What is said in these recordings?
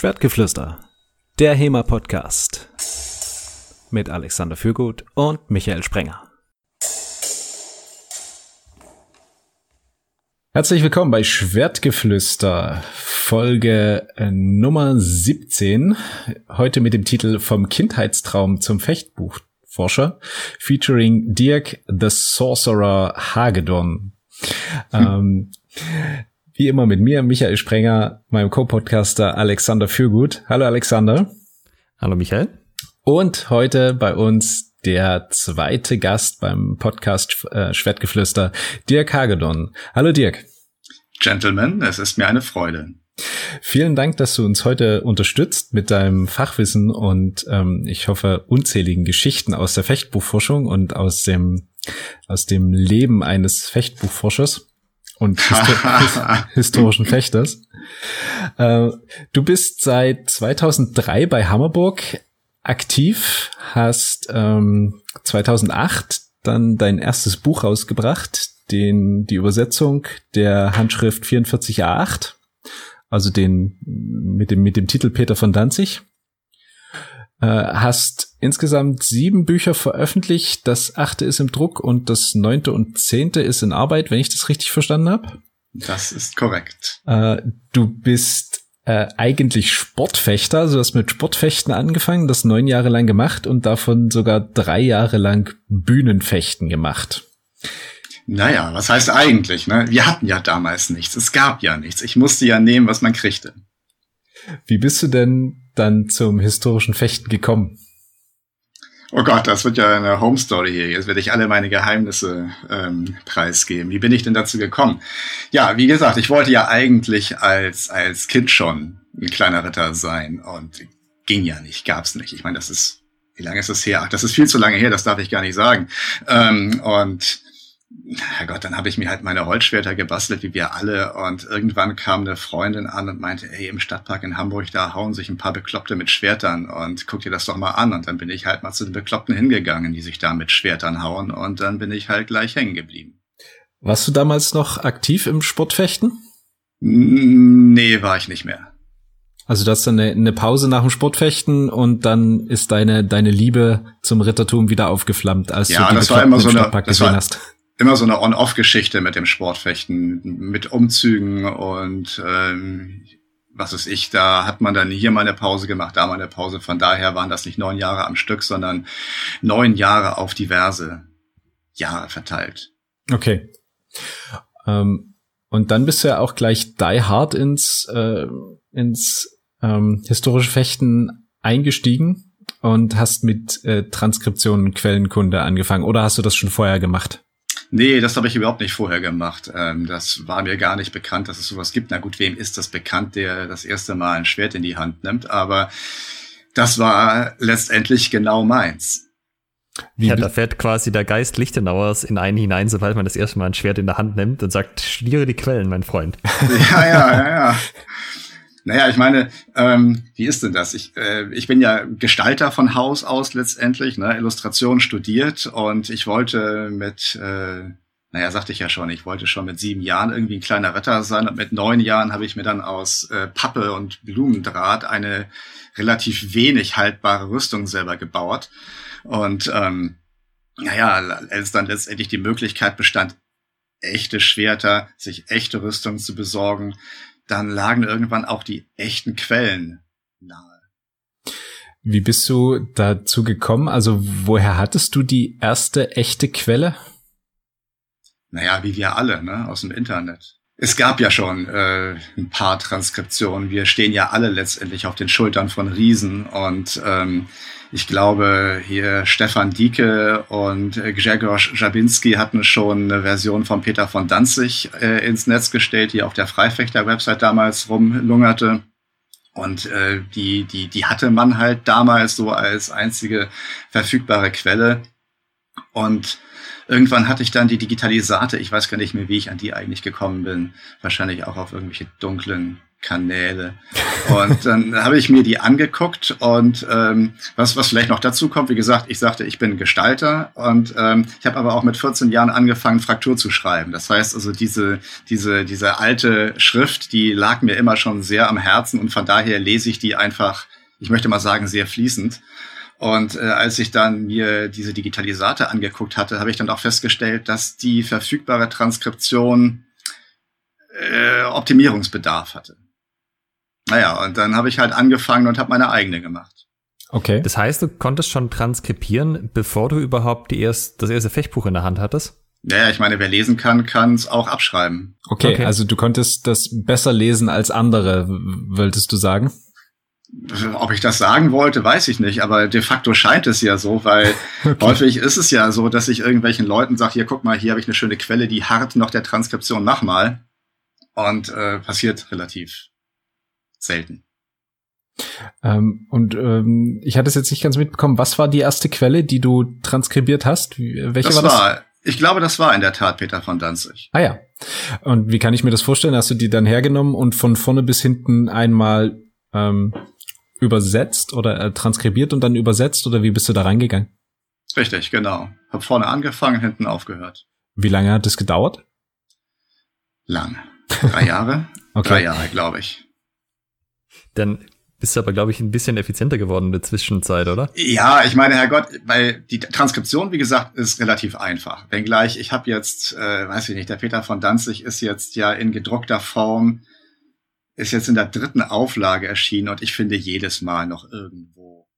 Schwertgeflüster, der HEMA-Podcast mit Alexander Fürgut und Michael Sprenger. Herzlich willkommen bei Schwertgeflüster, Folge äh, Nummer 17. Heute mit dem Titel Vom Kindheitstraum zum Fechtbuchforscher, featuring Dirk the Sorcerer Hagedorn. ähm, wie immer mit mir, Michael Sprenger, meinem Co-Podcaster Alexander Fürgut. Hallo Alexander. Hallo Michael. Und heute bei uns der zweite Gast beim Podcast äh, Schwertgeflüster, Dirk Hagedorn. Hallo Dirk. Gentlemen, es ist mir eine Freude. Vielen Dank, dass du uns heute unterstützt mit deinem Fachwissen und ähm, ich hoffe unzähligen Geschichten aus der Fechtbuchforschung und aus dem aus dem Leben eines Fechtbuchforschers und Histo historischen Fechters. Äh, du bist seit 2003 bei Hammerburg aktiv, hast ähm, 2008 dann dein erstes Buch rausgebracht, den die Übersetzung der Handschrift 44a8, also den mit dem mit dem Titel Peter von Danzig. Äh, hast insgesamt sieben Bücher veröffentlicht. Das achte ist im Druck und das neunte und zehnte ist in Arbeit, wenn ich das richtig verstanden habe. Das ist korrekt. Äh, du bist äh, eigentlich Sportfechter, also hast mit Sportfechten angefangen, das neun Jahre lang gemacht und davon sogar drei Jahre lang Bühnenfechten gemacht. Naja, was heißt eigentlich? Ne? Wir hatten ja damals nichts. Es gab ja nichts. Ich musste ja nehmen, was man kriegte. Wie bist du denn dann zum historischen Fechten gekommen? Oh Gott, das wird ja eine Home Story hier. Jetzt werde ich alle meine Geheimnisse ähm, preisgeben. Wie bin ich denn dazu gekommen? Ja, wie gesagt, ich wollte ja eigentlich als als Kind schon ein kleiner Ritter sein und ging ja nicht, gab's nicht. Ich meine, das ist wie lange ist das her? Ach, das ist viel zu lange her, das darf ich gar nicht sagen. Ähm, und Herrgott, dann habe ich mir halt meine Holzschwerter gebastelt, wie wir alle. Und irgendwann kam eine Freundin an und meinte, ey, im Stadtpark in Hamburg, da hauen sich ein paar Bekloppte mit Schwertern und guck dir das doch mal an. Und dann bin ich halt mal zu den Bekloppten hingegangen, die sich da mit Schwertern hauen. Und dann bin ich halt gleich hängen geblieben. Warst du damals noch aktiv im Sportfechten? Nee, war ich nicht mehr. Also du hast dann eine, eine Pause nach dem Sportfechten und dann ist deine deine Liebe zum Rittertum wieder aufgeflammt, als ja, du die das war immer so eine, Stadtpark gesehen war, hast immer so eine On-Off-Geschichte mit dem Sportfechten, mit Umzügen und ähm, was ist ich, da hat man dann hier mal eine Pause gemacht, da mal eine Pause. Von daher waren das nicht neun Jahre am Stück, sondern neun Jahre auf diverse Jahre verteilt. Okay. Ähm, und dann bist du ja auch gleich die hard ins, äh, ins ähm, historische Fechten eingestiegen und hast mit äh, Transkription und Quellenkunde angefangen. Oder hast du das schon vorher gemacht? Nee, das habe ich überhaupt nicht vorher gemacht. Ähm, das war mir gar nicht bekannt, dass es sowas gibt. Na gut, wem ist das bekannt, der das erste Mal ein Schwert in die Hand nimmt? Aber das war letztendlich genau meins. Wie ja, da fährt quasi der Geist Lichtenauers in einen hinein, sobald man das erste Mal ein Schwert in der Hand nimmt und sagt, studiere die Quellen, mein Freund. Ja, ja, ja, ja. Naja, ich meine, ähm, wie ist denn das? Ich, äh, ich bin ja Gestalter von Haus aus letztendlich, ne, Illustration studiert und ich wollte mit, äh, naja, sagte ich ja schon, ich wollte schon mit sieben Jahren irgendwie ein kleiner Retter sein und mit neun Jahren habe ich mir dann aus äh, Pappe und Blumendraht eine relativ wenig haltbare Rüstung selber gebaut. Und ähm, naja, als dann letztendlich die Möglichkeit bestand, echte Schwerter, sich echte Rüstung zu besorgen, dann lagen irgendwann auch die echten Quellen nahe. Wie bist du dazu gekommen? Also woher hattest du die erste echte Quelle? Naja, wie wir alle, ne, aus dem Internet. Es gab ja schon äh, ein paar Transkriptionen. Wir stehen ja alle letztendlich auf den Schultern von Riesen und ähm, ich glaube, hier Stefan Dieke und Grzegorz Jabinski hatten schon eine Version von Peter von Danzig äh, ins Netz gestellt, die auf der Freifechter-Website damals rumlungerte. Und äh, die, die, die hatte man halt damals so als einzige verfügbare Quelle. Und irgendwann hatte ich dann die Digitalisate. Ich weiß gar nicht mehr, wie ich an die eigentlich gekommen bin. Wahrscheinlich auch auf irgendwelche dunklen YouTube-Kanäle. Und dann habe ich mir die angeguckt und ähm, was, was vielleicht noch dazu kommt, wie gesagt, ich sagte, ich bin Gestalter und ähm, ich habe aber auch mit 14 Jahren angefangen, Fraktur zu schreiben. Das heißt also, diese, diese, diese alte Schrift, die lag mir immer schon sehr am Herzen und von daher lese ich die einfach, ich möchte mal sagen, sehr fließend. Und äh, als ich dann mir diese Digitalisate angeguckt hatte, habe ich dann auch festgestellt, dass die verfügbare Transkription äh, Optimierungsbedarf hatte. Naja, und dann habe ich halt angefangen und habe meine eigene gemacht. Okay. Das heißt, du konntest schon transkribieren, bevor du überhaupt die erst, das erste Fechtbuch in der Hand hattest? Naja, ich meine, wer lesen kann, kann es auch abschreiben. Okay, okay, also du konntest das besser lesen als andere, wolltest du sagen? Ob ich das sagen wollte, weiß ich nicht, aber de facto scheint es ja so, weil okay. häufig ist es ja so, dass ich irgendwelchen Leuten sage, hier guck mal, hier habe ich eine schöne Quelle, die hart noch der Transkription, mach mal. Und äh, passiert relativ selten. Ähm, und ähm, ich hatte es jetzt nicht ganz mitbekommen, was war die erste Quelle, die du transkribiert hast? Welche das war das? War, ich glaube, das war in der Tat Peter von Danzig. Ah ja. Und wie kann ich mir das vorstellen? Hast du die dann hergenommen und von vorne bis hinten einmal ähm, übersetzt oder äh, transkribiert und dann übersetzt oder wie bist du da reingegangen? Richtig, genau. Hab vorne angefangen, hinten aufgehört. Wie lange hat das gedauert? Lang. Drei Jahre? okay. Drei Jahre, glaube ich. Dann bist du aber, glaube ich, ein bisschen effizienter geworden in der Zwischenzeit, oder? Ja, ich meine, Herrgott, weil die Transkription, wie gesagt, ist relativ einfach. Wenngleich, ich habe jetzt, äh, weiß ich nicht, der Peter von Danzig ist jetzt ja in gedruckter Form ist jetzt in der dritten Auflage erschienen und ich finde jedes Mal noch irgendwo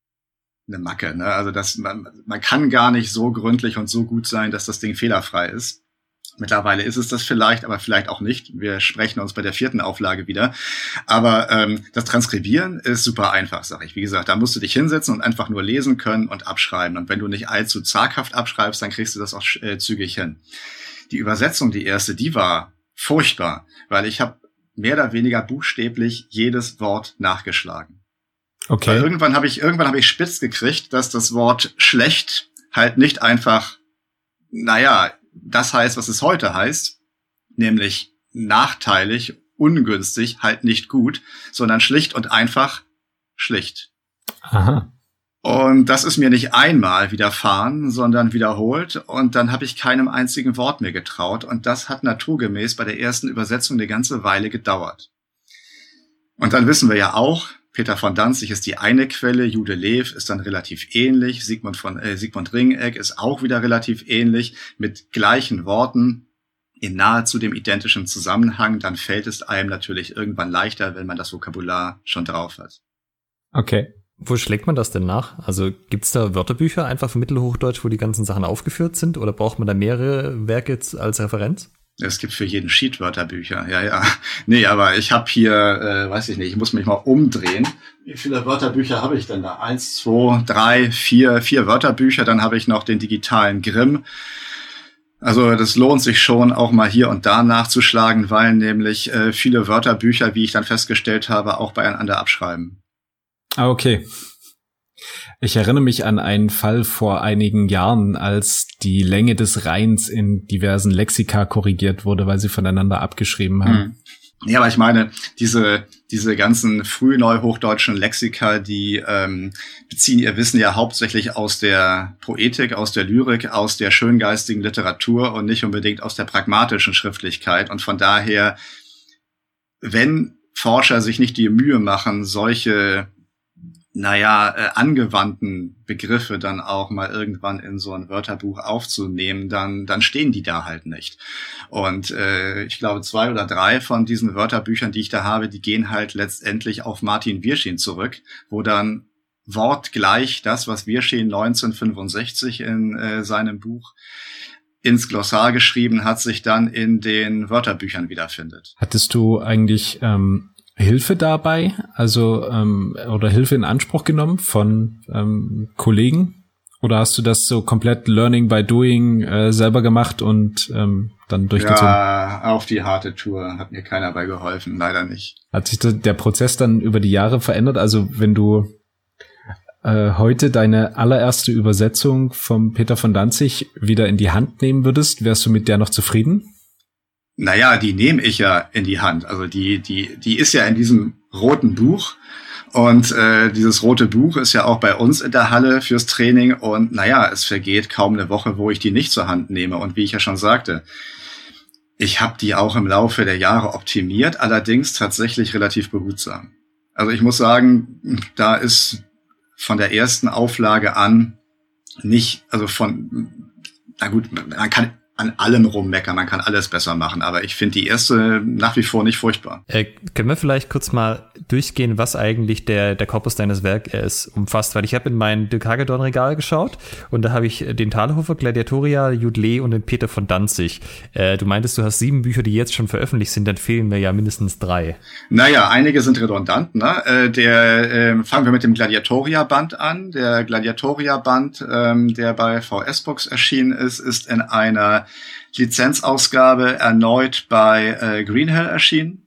eine Macke. Ne? Also das, man, man kann gar nicht so gründlich und so gut sein, dass das Ding fehlerfrei ist. Mittlerweile ist es das vielleicht, aber vielleicht auch nicht. Wir sprechen uns bei der vierten Auflage wieder. Aber ähm, das Transkribieren ist super einfach, sag ich. Wie gesagt, da musst du dich hinsetzen und einfach nur lesen können und abschreiben. Und wenn du nicht allzu zaghaft abschreibst, dann kriegst du das auch äh, zügig hin. Die Übersetzung, die erste, die war furchtbar, weil ich habe mehr oder weniger buchstäblich jedes Wort nachgeschlagen. Okay. Weil irgendwann habe ich irgendwann habe ich spitz gekriegt, dass das Wort schlecht halt nicht einfach, naja, das heißt, was es heute heißt, nämlich nachteilig, ungünstig, halt nicht gut, sondern schlicht und einfach schlicht. Aha. Und das ist mir nicht einmal widerfahren, sondern wiederholt. Und dann habe ich keinem einzigen Wort mehr getraut. Und das hat naturgemäß bei der ersten Übersetzung eine ganze Weile gedauert. Und dann wissen wir ja auch, Peter von Danzig ist die eine Quelle, Jude Lev ist dann relativ ähnlich, Sigmund von äh, Sigmund Ringeck ist auch wieder relativ ähnlich mit gleichen Worten in nahezu dem identischen Zusammenhang, dann fällt es einem natürlich irgendwann leichter, wenn man das Vokabular schon drauf hat. Okay. Wo schlägt man das denn nach? Also gibt's da Wörterbücher einfach für Mittelhochdeutsch, wo die ganzen Sachen aufgeführt sind? Oder braucht man da mehrere Werke als Referenz? Es gibt für jeden Sheet Wörterbücher, ja, ja. Nee, aber ich habe hier, äh, weiß ich nicht, ich muss mich mal umdrehen. Wie viele Wörterbücher habe ich denn da? Eins, zwei, drei, vier, vier Wörterbücher. Dann habe ich noch den digitalen Grimm. Also das lohnt sich schon, auch mal hier und da nachzuschlagen, weil nämlich äh, viele Wörterbücher, wie ich dann festgestellt habe, auch beieinander abschreiben. Ah, okay. Ich erinnere mich an einen Fall vor einigen Jahren, als die Länge des Rheins in diversen Lexika korrigiert wurde, weil sie voneinander abgeschrieben haben. Hm. Ja, aber ich meine, diese, diese ganzen frühneuhochdeutschen Lexika, die ähm, beziehen ihr Wissen ja hauptsächlich aus der Poetik, aus der Lyrik, aus der schöngeistigen Literatur und nicht unbedingt aus der pragmatischen Schriftlichkeit. Und von daher, wenn Forscher sich nicht die Mühe machen, solche naja, äh, angewandten Begriffe dann auch mal irgendwann in so ein Wörterbuch aufzunehmen, dann, dann stehen die da halt nicht. Und äh, ich glaube, zwei oder drei von diesen Wörterbüchern, die ich da habe, die gehen halt letztendlich auf Martin Wirschin zurück, wo dann wortgleich das, was Wirschin 1965 in äh, seinem Buch ins Glossar geschrieben hat, sich dann in den Wörterbüchern wiederfindet. Hattest du eigentlich ähm, Hilfe dabei, also ähm, oder Hilfe in Anspruch genommen von ähm, Kollegen? Oder hast du das so komplett Learning by Doing äh, selber gemacht und ähm, dann durchgezogen? Ja, auf die harte Tour hat mir keiner bei geholfen, leider nicht. Hat sich der Prozess dann über die Jahre verändert? Also wenn du äh, heute deine allererste Übersetzung vom Peter von Danzig wieder in die Hand nehmen würdest, wärst du mit der noch zufrieden? Naja, die nehme ich ja in die Hand. Also die, die, die ist ja in diesem roten Buch. Und äh, dieses rote Buch ist ja auch bei uns in der Halle fürs Training. Und naja, es vergeht kaum eine Woche, wo ich die nicht zur Hand nehme. Und wie ich ja schon sagte, ich habe die auch im Laufe der Jahre optimiert, allerdings tatsächlich relativ behutsam. Also ich muss sagen, da ist von der ersten Auflage an nicht, also von, na gut, man kann an allem rummeckern, man kann alles besser machen, aber ich finde die erste nach wie vor nicht furchtbar. Äh, können wir vielleicht kurz mal durchgehen, was eigentlich der, der Korpus deines Werkes umfasst? Weil ich habe in mein Dirk Hagedorn Regal geschaut und da habe ich den Thalhofer, Gladiatoria, Judle und den Peter von Danzig. Äh, du meintest, du hast sieben Bücher, die jetzt schon veröffentlicht sind, dann fehlen mir ja mindestens drei. Naja, einige sind redundant. Ne? Äh, der, äh, fangen wir mit dem Gladiatoria-Band an. Der Gladiatoria-Band, ähm, der bei VS-Box erschienen ist, ist in einer Lizenzausgabe erneut bei äh, Greenhill erschienen.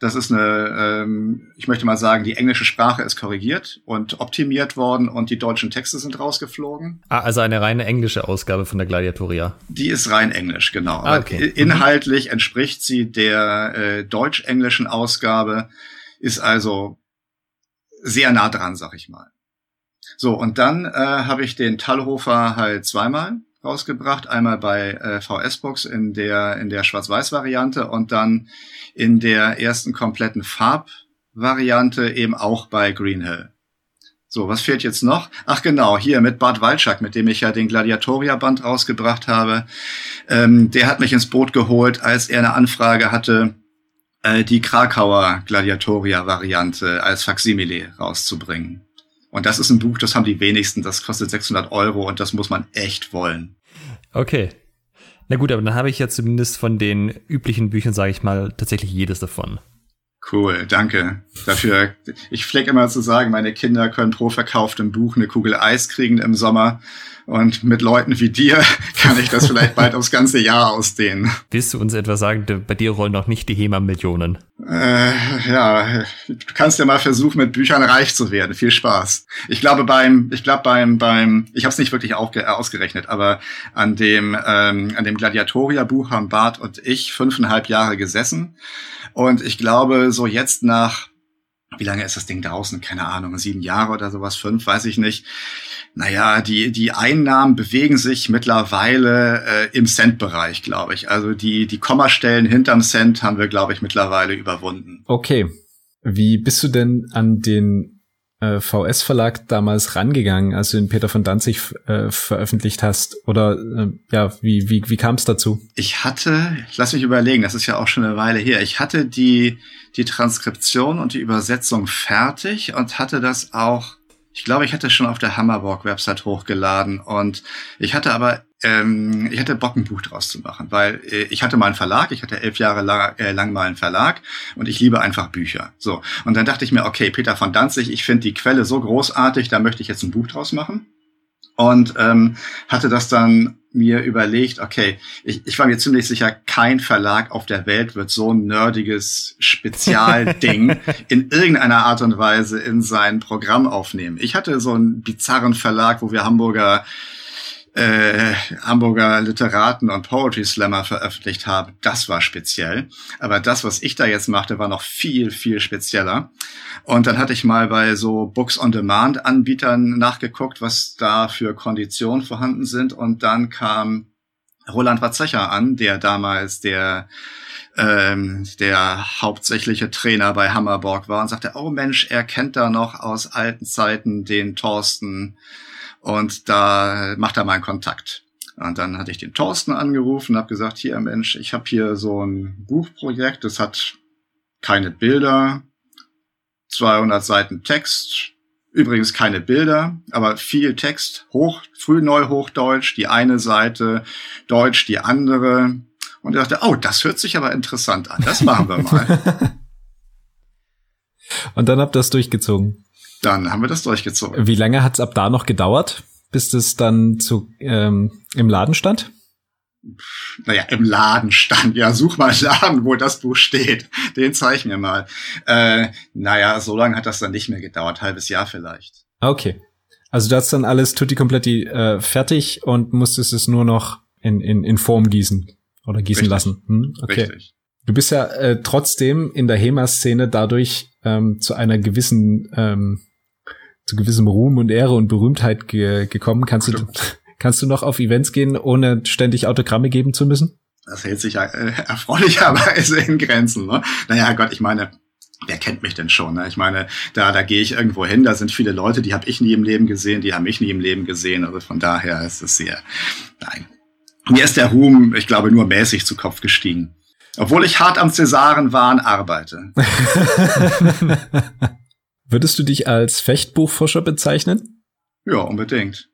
Das ist eine, ähm, ich möchte mal sagen, die englische Sprache ist korrigiert und optimiert worden und die deutschen Texte sind rausgeflogen. Ah, also eine reine englische Ausgabe von der Gladiatoria. Die ist rein englisch, genau. Ah, okay. Inhaltlich entspricht sie der äh, deutsch-englischen Ausgabe, ist also sehr nah dran, sag ich mal. So, und dann äh, habe ich den Tallhofer halt zweimal rausgebracht. Einmal bei äh, VS-Box in der, in der Schwarz-Weiß-Variante und dann in der ersten kompletten Farb-Variante eben auch bei Greenhill. So, was fehlt jetzt noch? Ach genau, hier mit Bart Walczak, mit dem ich ja den Gladiatoria-Band rausgebracht habe. Ähm, der hat mich ins Boot geholt, als er eine Anfrage hatte, äh, die Krakauer Gladiatoria-Variante als Faksimile rauszubringen. Und das ist ein Buch, das haben die wenigsten, das kostet 600 Euro und das muss man echt wollen. Okay. Na gut, aber dann habe ich ja zumindest von den üblichen Büchern, sage ich mal, tatsächlich jedes davon. Cool, danke dafür. Ich pflege immer zu sagen, meine Kinder können pro verkauftem Buch eine Kugel Eis kriegen im Sommer. Und mit Leuten wie dir kann ich das vielleicht bald aufs ganze Jahr ausdehnen. Willst du uns etwa sagen, bei dir rollen noch nicht die HEMA-Millionen? Äh, ja, du kannst ja mal versuchen, mit Büchern reich zu werden. Viel Spaß. Ich glaube beim, ich glaube beim, beim, ich habe es nicht wirklich ausgerechnet, aber an dem, ähm, an dem Gladiatoria-Buch haben Bart und ich fünfeinhalb Jahre gesessen. Und ich glaube, so jetzt nach wie lange ist das Ding draußen? Keine Ahnung, sieben Jahre oder sowas, fünf, weiß ich nicht. Naja, die, die Einnahmen bewegen sich mittlerweile äh, im Cent-Bereich, glaube ich. Also die, die Kommastellen hinterm Cent haben wir, glaube ich, mittlerweile überwunden. Okay. Wie bist du denn an den äh, VS-Verlag damals rangegangen, als du den Peter von Danzig äh, veröffentlicht hast? Oder äh, ja, wie, wie, wie kam es dazu? Ich hatte, lass mich überlegen, das ist ja auch schon eine Weile her, ich hatte die, die Transkription und die Übersetzung fertig und hatte das auch ich glaube, ich hatte schon auf der Hammerborg-Website hochgeladen und ich hatte aber, ähm, ich hatte Bock, ein Buch draus zu machen, weil äh, ich hatte mal einen Verlag, ich hatte elf Jahre lang, äh, lang mal einen Verlag und ich liebe einfach Bücher. So. Und dann dachte ich mir, okay, Peter von Danzig, ich finde die Quelle so großartig, da möchte ich jetzt ein Buch draus machen und ähm, hatte das dann mir überlegt, okay, ich, ich war mir ziemlich sicher, kein Verlag auf der Welt wird so ein nerdiges Spezialding in irgendeiner Art und Weise in sein Programm aufnehmen. Ich hatte so einen bizarren Verlag, wo wir Hamburger äh, Hamburger Literaten und Poetry Slammer veröffentlicht haben, das war speziell. Aber das, was ich da jetzt machte, war noch viel, viel spezieller. Und dann hatte ich mal bei so Books on Demand Anbietern nachgeguckt, was da für Konditionen vorhanden sind. Und dann kam Roland Watzecher an, der damals der ähm, der hauptsächliche Trainer bei Hammerborg war und sagte, oh Mensch, er kennt da noch aus alten Zeiten den Thorsten und da macht er mal einen Kontakt. Und dann hatte ich den Thorsten angerufen und habe gesagt, hier Mensch, ich habe hier so ein Buchprojekt, das hat keine Bilder, 200 Seiten Text, übrigens keine Bilder, aber viel Text, hoch, früh Neuhochdeutsch, die eine Seite, Deutsch die andere. Und er dachte, oh, das hört sich aber interessant an, das machen wir mal. und dann habt ihr das durchgezogen. Dann haben wir das durchgezogen. Wie lange hat's ab da noch gedauert, bis das dann zu, ähm, im Laden stand? Naja, im Laden stand. Ja, such mal einen Laden, wo das Buch steht. Den zeichnen wir mal. Äh, naja, so lange hat das dann nicht mehr gedauert. Halbes Jahr vielleicht. Okay. Also du hast dann alles tutti kompletti äh, fertig und musstest es nur noch in, in, in Form gießen. Oder gießen Richtig. lassen. Hm, okay. Richtig. Du bist ja äh, trotzdem in der HEMA-Szene dadurch ähm, zu einer gewissen, ähm, zu gewissem Ruhm und Ehre und Berühmtheit ge gekommen. Kannst du, kannst du noch auf Events gehen, ohne ständig Autogramme geben zu müssen? Das hält sich äh, erfreulicherweise in Grenzen. Ne? Naja, Gott, ich meine, wer kennt mich denn schon? Ne? Ich meine, da, da gehe ich irgendwo hin, da sind viele Leute, die habe ich nie im Leben gesehen, die haben mich nie im Leben gesehen. Also von daher ist es sehr, nein. Mir ist der Ruhm, ich glaube, nur mäßig zu Kopf gestiegen. Obwohl ich hart am Cäsarenwahn arbeite. Würdest du dich als Fechtbuchforscher bezeichnen? Ja, unbedingt.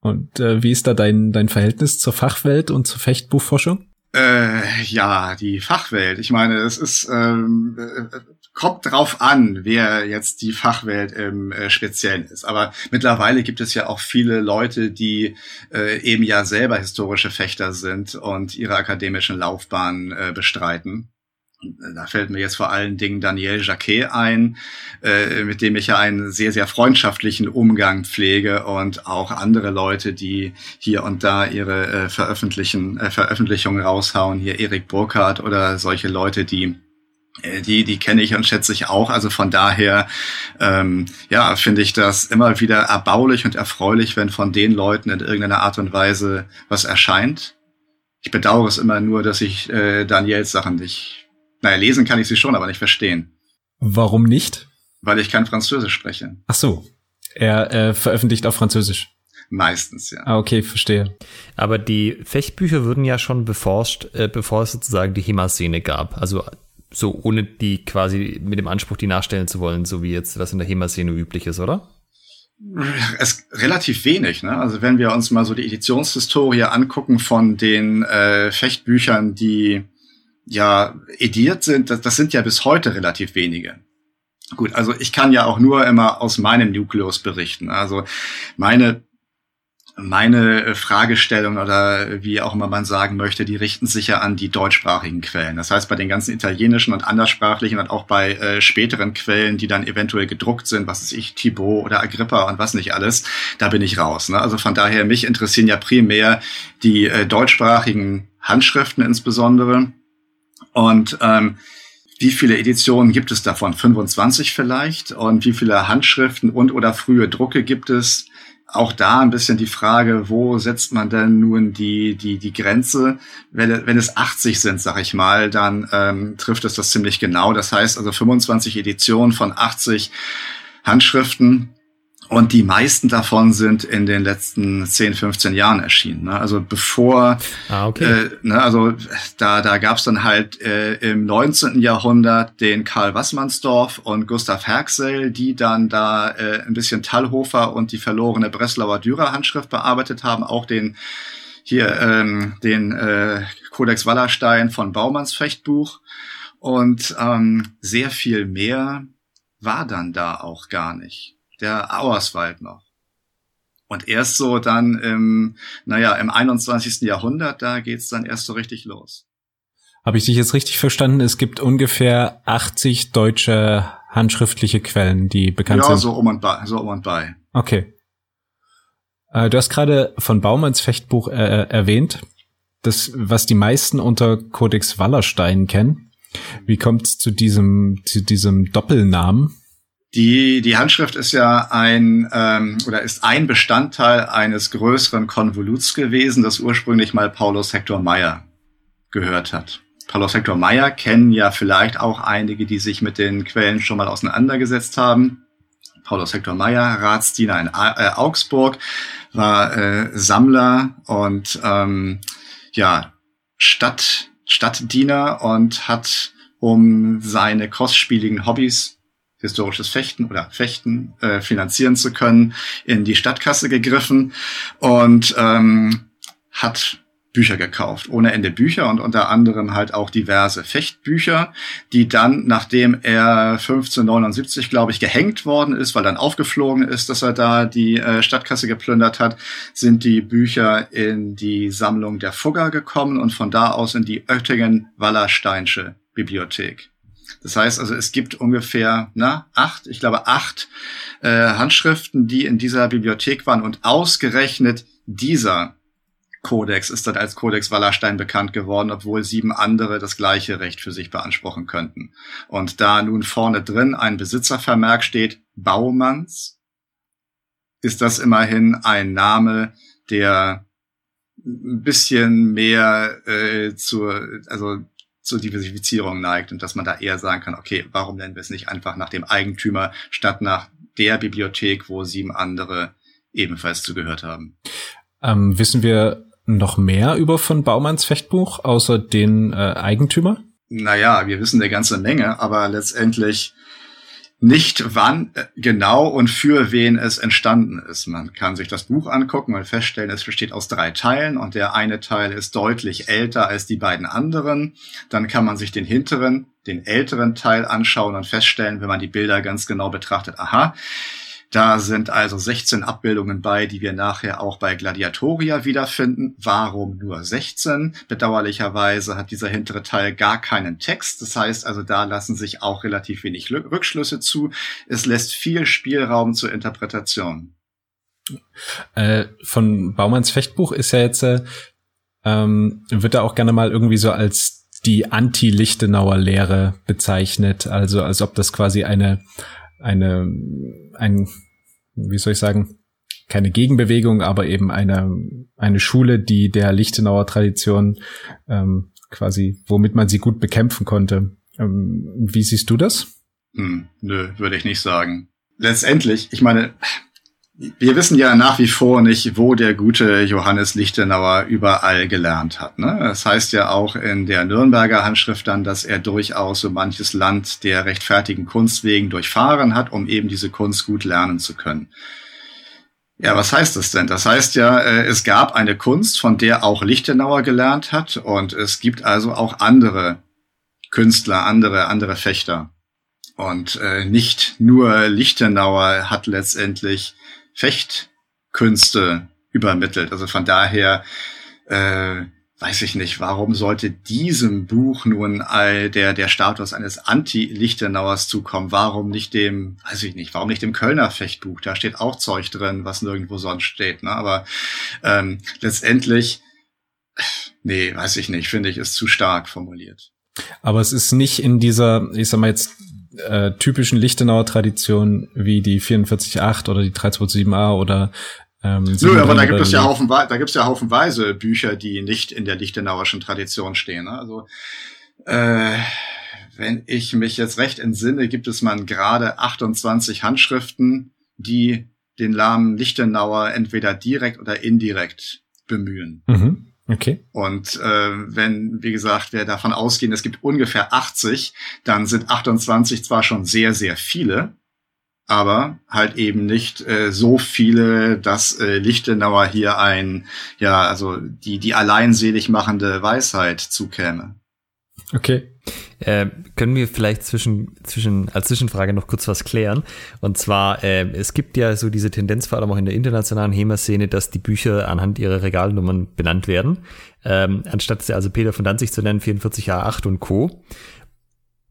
Und äh, wie ist da dein, dein Verhältnis zur Fachwelt und zur Fechtbuchforschung? Äh, ja, die Fachwelt. Ich meine, es ist ähm, äh, kommt drauf an, wer jetzt die Fachwelt im äh, Speziellen ist. Aber mittlerweile gibt es ja auch viele Leute, die äh, eben ja selber historische Fechter sind und ihre akademischen Laufbahnen äh, bestreiten. Da fällt mir jetzt vor allen Dingen Daniel Jacquet ein, äh, mit dem ich ja einen sehr, sehr freundschaftlichen Umgang pflege und auch andere Leute, die hier und da ihre äh, veröffentlichen, äh, Veröffentlichungen raushauen, hier Erik Burkhardt oder solche Leute, die äh, die, die kenne ich und schätze ich auch. Also von daher, ähm, ja, finde ich das immer wieder erbaulich und erfreulich, wenn von den Leuten in irgendeiner Art und Weise was erscheint. Ich bedauere es immer nur, dass ich äh, Daniels Sachen nicht, naja, lesen kann ich sie schon, aber nicht verstehen. Warum nicht? Weil ich kein Französisch spreche. Ach so. Er äh, veröffentlicht auf Französisch. Meistens, ja. Ah, okay, verstehe. Aber die Fechtbücher wurden ja schon beforscht, äh, bevor es sozusagen die HEMA-Szene gab. Also so ohne die quasi mit dem Anspruch, die nachstellen zu wollen, so wie jetzt das in der HEMA-Szene üblich ist, oder? Es relativ wenig, ne? Also wenn wir uns mal so die Editionshistorie angucken von den äh, Fechtbüchern, die ja ediert sind, das, das sind ja bis heute relativ wenige. Gut, also ich kann ja auch nur immer aus meinem Nukleus berichten. Also meine meine äh, Fragestellung oder wie auch immer man sagen möchte, die richten sich ja an die deutschsprachigen Quellen. Das heißt, bei den ganzen italienischen und anderssprachlichen und auch bei äh, späteren Quellen, die dann eventuell gedruckt sind, was ist ich, Thibaut oder Agrippa und was nicht alles, da bin ich raus. Ne? Also von daher, mich interessieren ja primär die äh, deutschsprachigen Handschriften insbesondere. Und ähm, wie viele Editionen gibt es davon? 25 vielleicht? Und wie viele Handschriften und oder frühe Drucke gibt es? auch da ein bisschen die Frage, wo setzt man denn nun die, die, die Grenze? Wenn, wenn es 80 sind, sag ich mal, dann ähm, trifft es das ziemlich genau. Das heißt also 25 Editionen von 80 Handschriften und die meisten davon sind in den letzten 10, 15 Jahren erschienen. Ne? Also bevor, ah, okay. äh, ne, also da, da gab es dann halt äh, im 19. Jahrhundert den Karl Wassmannsdorf und Gustav Herxel, die dann da äh, ein bisschen Tallhofer und die verlorene Breslauer Dürer-Handschrift bearbeitet haben, auch den hier ähm, den äh, Codex Wallerstein von Baumanns Fechtbuch und ähm, sehr viel mehr war dann da auch gar nicht der Auerswald noch. Und erst so dann im, naja, im 21. Jahrhundert, da geht's dann erst so richtig los. Habe ich dich jetzt richtig verstanden? Es gibt ungefähr 80 deutsche handschriftliche Quellen, die bekannt ja, sind. Ja, so um und bei, so um und bei. Okay. Äh, du hast gerade von Baumanns Fechtbuch äh, erwähnt, das, was die meisten unter Codex Wallerstein kennen. Wie kommt es zu diesem, zu diesem Doppelnamen? Die, die Handschrift ist ja ein ähm, oder ist ein Bestandteil eines größeren Konvoluts gewesen, das ursprünglich mal Paulus Hector Meyer gehört hat. Paulus Hector Meyer kennen ja vielleicht auch einige, die sich mit den Quellen schon mal auseinandergesetzt haben. Paulus Hector Meyer, Ratsdiener in äh, Augsburg, war äh, Sammler und ähm, ja Stadt, Stadtdiener und hat um seine kostspieligen Hobbys historisches Fechten oder Fechten äh, finanzieren zu können, in die Stadtkasse gegriffen und ähm, hat Bücher gekauft, ohne Ende Bücher und unter anderem halt auch diverse Fechtbücher, die dann, nachdem er 1579, glaube ich, gehängt worden ist, weil dann aufgeflogen ist, dass er da die äh, Stadtkasse geplündert hat, sind die Bücher in die Sammlung der Fugger gekommen und von da aus in die Oettingen-Wallersteinsche Bibliothek. Das heißt also, es gibt ungefähr na, acht, ich glaube acht äh, Handschriften, die in dieser Bibliothek waren und ausgerechnet dieser Kodex ist dann als Kodex Wallerstein bekannt geworden, obwohl sieben andere das gleiche Recht für sich beanspruchen könnten. Und da nun vorne drin ein Besitzervermerk steht, Baumanns, ist das immerhin ein Name, der ein bisschen mehr äh, zur, also zur Diversifizierung neigt und dass man da eher sagen kann, okay, warum nennen wir es nicht einfach nach dem Eigentümer statt nach der Bibliothek, wo sieben andere ebenfalls zugehört haben. Ähm, wissen wir noch mehr über von Baumanns Fechtbuch, außer den äh, Eigentümer? Naja, wir wissen eine ganze Menge, aber letztendlich nicht wann äh, genau und für wen es entstanden ist. Man kann sich das Buch angucken und feststellen, es besteht aus drei Teilen und der eine Teil ist deutlich älter als die beiden anderen. Dann kann man sich den hinteren, den älteren Teil anschauen und feststellen, wenn man die Bilder ganz genau betrachtet, aha, da sind also 16 Abbildungen bei, die wir nachher auch bei Gladiatoria wiederfinden. Warum nur 16? Bedauerlicherweise hat dieser hintere Teil gar keinen Text. Das heißt also, da lassen sich auch relativ wenig Rückschlüsse zu. Es lässt viel Spielraum zur Interpretation. Äh, von Baumanns Fechtbuch ist ja jetzt, äh, ähm, wird da auch gerne mal irgendwie so als die Anti-Lichtenauer Lehre bezeichnet. Also als ob das quasi eine eine, ein, wie soll ich sagen, keine Gegenbewegung, aber eben eine, eine Schule, die der Lichtenauer Tradition ähm, quasi, womit man sie gut bekämpfen konnte. Ähm, wie siehst du das? Hm, nö, würde ich nicht sagen. Letztendlich, ich meine, wir wissen ja nach wie vor nicht, wo der gute Johannes Lichtenauer überall gelernt hat. Ne? Das heißt ja auch in der Nürnberger Handschrift dann, dass er durchaus so manches Land der rechtfertigen Kunst wegen durchfahren hat, um eben diese Kunst gut lernen zu können. Ja, was heißt das denn? Das heißt ja, äh, es gab eine Kunst, von der auch Lichtenauer gelernt hat und es gibt also auch andere Künstler, andere, andere Fechter. Und äh, nicht nur Lichtenauer hat letztendlich Fechtkünste übermittelt. Also von daher äh, weiß ich nicht, warum sollte diesem Buch nun all der, der Status eines Anti-Lichtenauers zukommen? Warum nicht dem, weiß ich nicht, warum nicht dem Kölner Fechtbuch? Da steht auch Zeug drin, was nirgendwo sonst steht. Ne? Aber ähm, letztendlich, nee, weiß ich nicht, finde ich, ist zu stark formuliert. Aber es ist nicht in dieser, ich sag mal jetzt, äh, typischen Lichtenauer Tradition wie die 44.8 oder die 327a oder ähm, Nö, aber da gibt es ja Haufen, da gibt es ja haufenweise Bücher, die nicht in der Lichtenauerschen Tradition stehen. Ne? Also äh, wenn ich mich jetzt recht entsinne, gibt es man gerade 28 Handschriften, die den Namen Lichtenauer entweder direkt oder indirekt bemühen. Mhm. Okay. Und äh, wenn, wie gesagt, wir davon ausgehen, es gibt ungefähr 80, dann sind 28 zwar schon sehr, sehr viele, aber halt eben nicht äh, so viele, dass äh, Lichtenauer hier ein, ja, also die, die alleinselig machende Weisheit zukäme. Okay. Äh, können wir vielleicht zwischen, zwischen, als Zwischenfrage noch kurz was klären? Und zwar, äh, es gibt ja so diese Tendenz, vor allem auch in der internationalen HEMA-Szene, dass die Bücher anhand ihrer Regalnummern benannt werden. Ähm, anstatt sie also Peter von Danzig zu nennen, 44a8 und Co.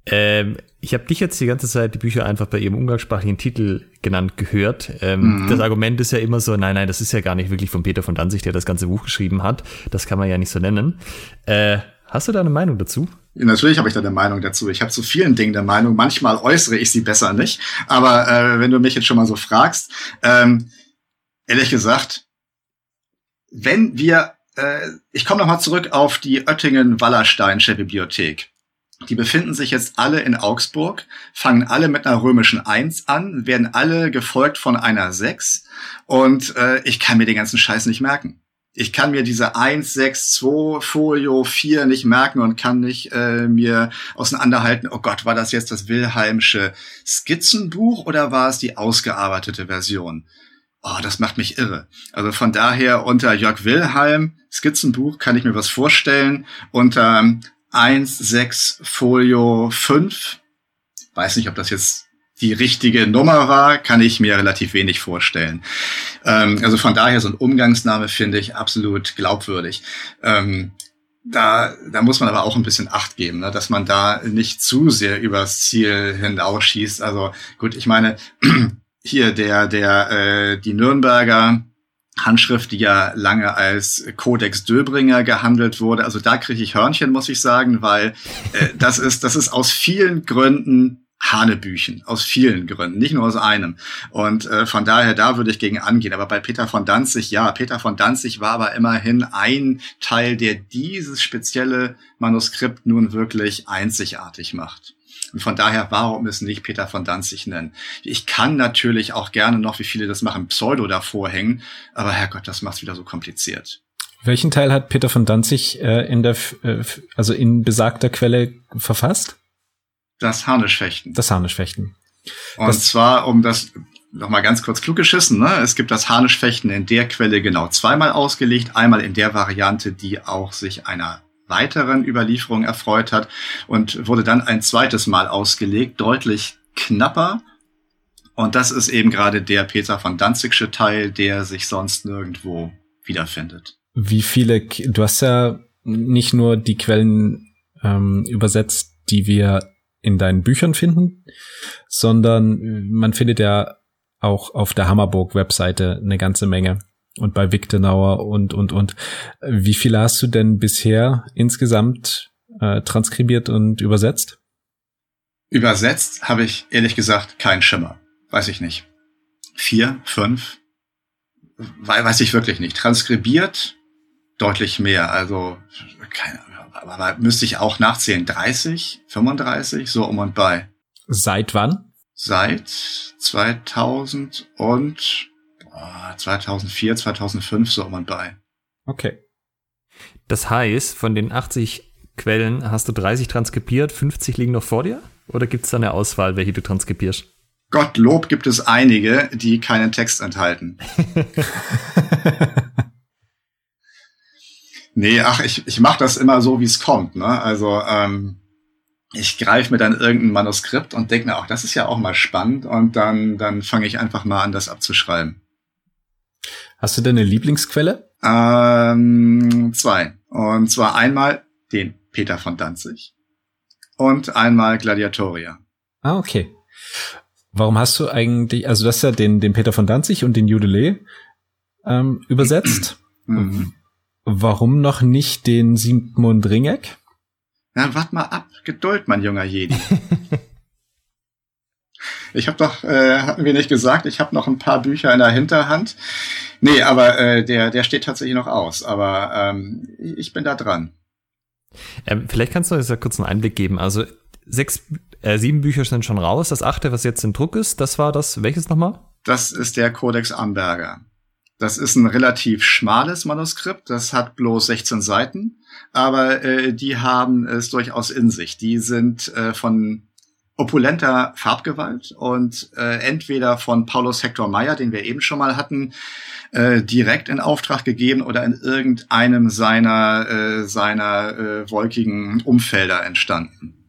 Ähm, ich habe dich jetzt die ganze Zeit die Bücher einfach bei ihrem umgangssprachlichen Titel genannt gehört. Ähm, mhm. Das Argument ist ja immer so, nein, nein, das ist ja gar nicht wirklich von Peter von Danzig, der das ganze Buch geschrieben hat. Das kann man ja nicht so nennen. Äh, hast du da eine Meinung dazu? Natürlich habe ich da eine Meinung dazu. Ich habe zu vielen Dingen eine Meinung. Manchmal äußere ich sie besser nicht. Aber äh, wenn du mich jetzt schon mal so fragst, ähm, ehrlich gesagt, wenn wir, äh, ich komme nochmal zurück auf die Oettingen-Wallersteinsche Bibliothek. Die befinden sich jetzt alle in Augsburg, fangen alle mit einer römischen Eins an, werden alle gefolgt von einer Sechs und äh, ich kann mir den ganzen Scheiß nicht merken ich kann mir diese 1, 6, 2, Folio 4 nicht merken und kann nicht äh, mir auseinanderhalten, oh Gott, war das jetzt das Wilhelmsche Skizzenbuch oder war es die ausgearbeitete Version? Oh, das macht mich irre. Also von daher unter Jörg Wilhelm Skizzenbuch kann ich mir was vorstellen. Unter 1, 6, Folio 5, weiß nicht, ob das jetzt die richtige Nummer war, kann ich mir relativ wenig vorstellen. Ähm, also von daher so ein Umgangsname finde ich absolut glaubwürdig. Ähm, da, da muss man aber auch ein bisschen Acht geben, ne, dass man da nicht zu sehr übers Ziel hinausschießt. Also gut, ich meine, hier der, der, äh, die Nürnberger Handschrift, die ja lange als Codex Döbringer gehandelt wurde. Also da kriege ich Hörnchen, muss ich sagen, weil äh, das ist das ist aus vielen Gründen Hanebüchen aus vielen Gründen, nicht nur aus einem. Und äh, von daher, da würde ich gegen angehen. Aber bei Peter von Danzig, ja, Peter von Danzig war aber immerhin ein Teil, der dieses spezielle Manuskript nun wirklich einzigartig macht. Und von daher, warum es nicht Peter von Danzig nennen? Ich kann natürlich auch gerne noch, wie viele das machen, Pseudo davor hängen, aber Herrgott, das macht's wieder so kompliziert. Welchen Teil hat Peter von Danzig äh, in der, äh, also in besagter Quelle verfasst? Das Harnischfechten. Das Harnischfechten. Und das zwar, um das noch mal ganz kurz klug geschissen, ne? es gibt das Harnischfechten in der Quelle genau zweimal ausgelegt. Einmal in der Variante, die auch sich einer weiteren Überlieferung erfreut hat und wurde dann ein zweites Mal ausgelegt, deutlich knapper. Und das ist eben gerade der Peter von Danzigsche Teil, der sich sonst nirgendwo wiederfindet. Wie viele, du hast ja nicht nur die Quellen ähm, übersetzt, die wir in deinen Büchern finden, sondern man findet ja auch auf der Hammerburg-Webseite eine ganze Menge und bei Wiktenauer und, und, und. Wie viele hast du denn bisher insgesamt äh, transkribiert und übersetzt? Übersetzt habe ich ehrlich gesagt keinen Schimmer. Weiß ich nicht. Vier, fünf? Weiß ich wirklich nicht. Transkribiert deutlich mehr. Also keine, aber müsste ich auch nachzählen. 30, 35, so um und bei. Seit wann? Seit 2000 und oh, 2004, 2005, so um und bei. Okay. Das heißt, von den 80 Quellen hast du 30 transkribiert, 50 liegen noch vor dir? Oder gibt es da eine Auswahl, welche du transkribierst? Gottlob gibt es einige, die keinen Text enthalten. Nee, ach, ich, ich mache das immer so, wie es kommt. Ne? Also ähm, ich greife mir dann irgendein Manuskript und denke mir, auch das ist ja auch mal spannend und dann, dann fange ich einfach mal an, das abzuschreiben. Hast du denn eine Lieblingsquelle? Ähm, zwei. Und zwar einmal den Peter von Danzig und einmal Gladiatoria. Ah, okay. Warum hast du eigentlich, also du hast ja den, den Peter von Danzig und den Judelee ähm, übersetzt. Mhm. Warum noch nicht den Sigmund Ringeck? Na, wart mal ab. Geduld, mein junger Jedi. ich habe doch, äh, hatten wir nicht gesagt, ich habe noch ein paar Bücher in der Hinterhand. Nee, aber äh, der, der steht tatsächlich noch aus. Aber ähm, ich bin da dran. Ähm, vielleicht kannst du uns ja kurz einen Einblick geben. Also sechs, äh, sieben Bücher sind schon raus. Das achte, was jetzt in Druck ist, das war das, welches nochmal? Das ist der Codex Amberger. Das ist ein relativ schmales Manuskript, das hat bloß 16 Seiten, aber äh, die haben es durchaus in sich. Die sind äh, von opulenter Farbgewalt und äh, entweder von Paulus Hector Meyer, den wir eben schon mal hatten, äh, direkt in Auftrag gegeben oder in irgendeinem seiner äh, seiner äh, wolkigen Umfelder entstanden.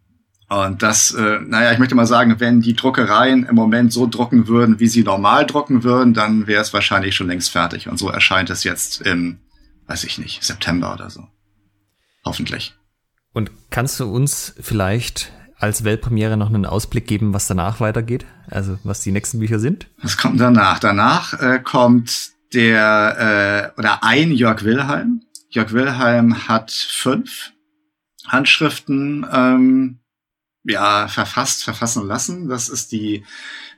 Und das, äh, naja, ich möchte mal sagen, wenn die Druckereien im Moment so drucken würden, wie sie normal drucken würden, dann wäre es wahrscheinlich schon längst fertig. Und so erscheint es jetzt im, weiß ich nicht, September oder so. Hoffentlich. Und kannst du uns vielleicht als Weltpremiere noch einen Ausblick geben, was danach weitergeht? Also was die nächsten Bücher sind? Was kommt danach? Danach äh, kommt der äh, oder ein Jörg Wilhelm. Jörg Wilhelm hat fünf Handschriften ähm, ja, verfasst, verfassen lassen. Das ist die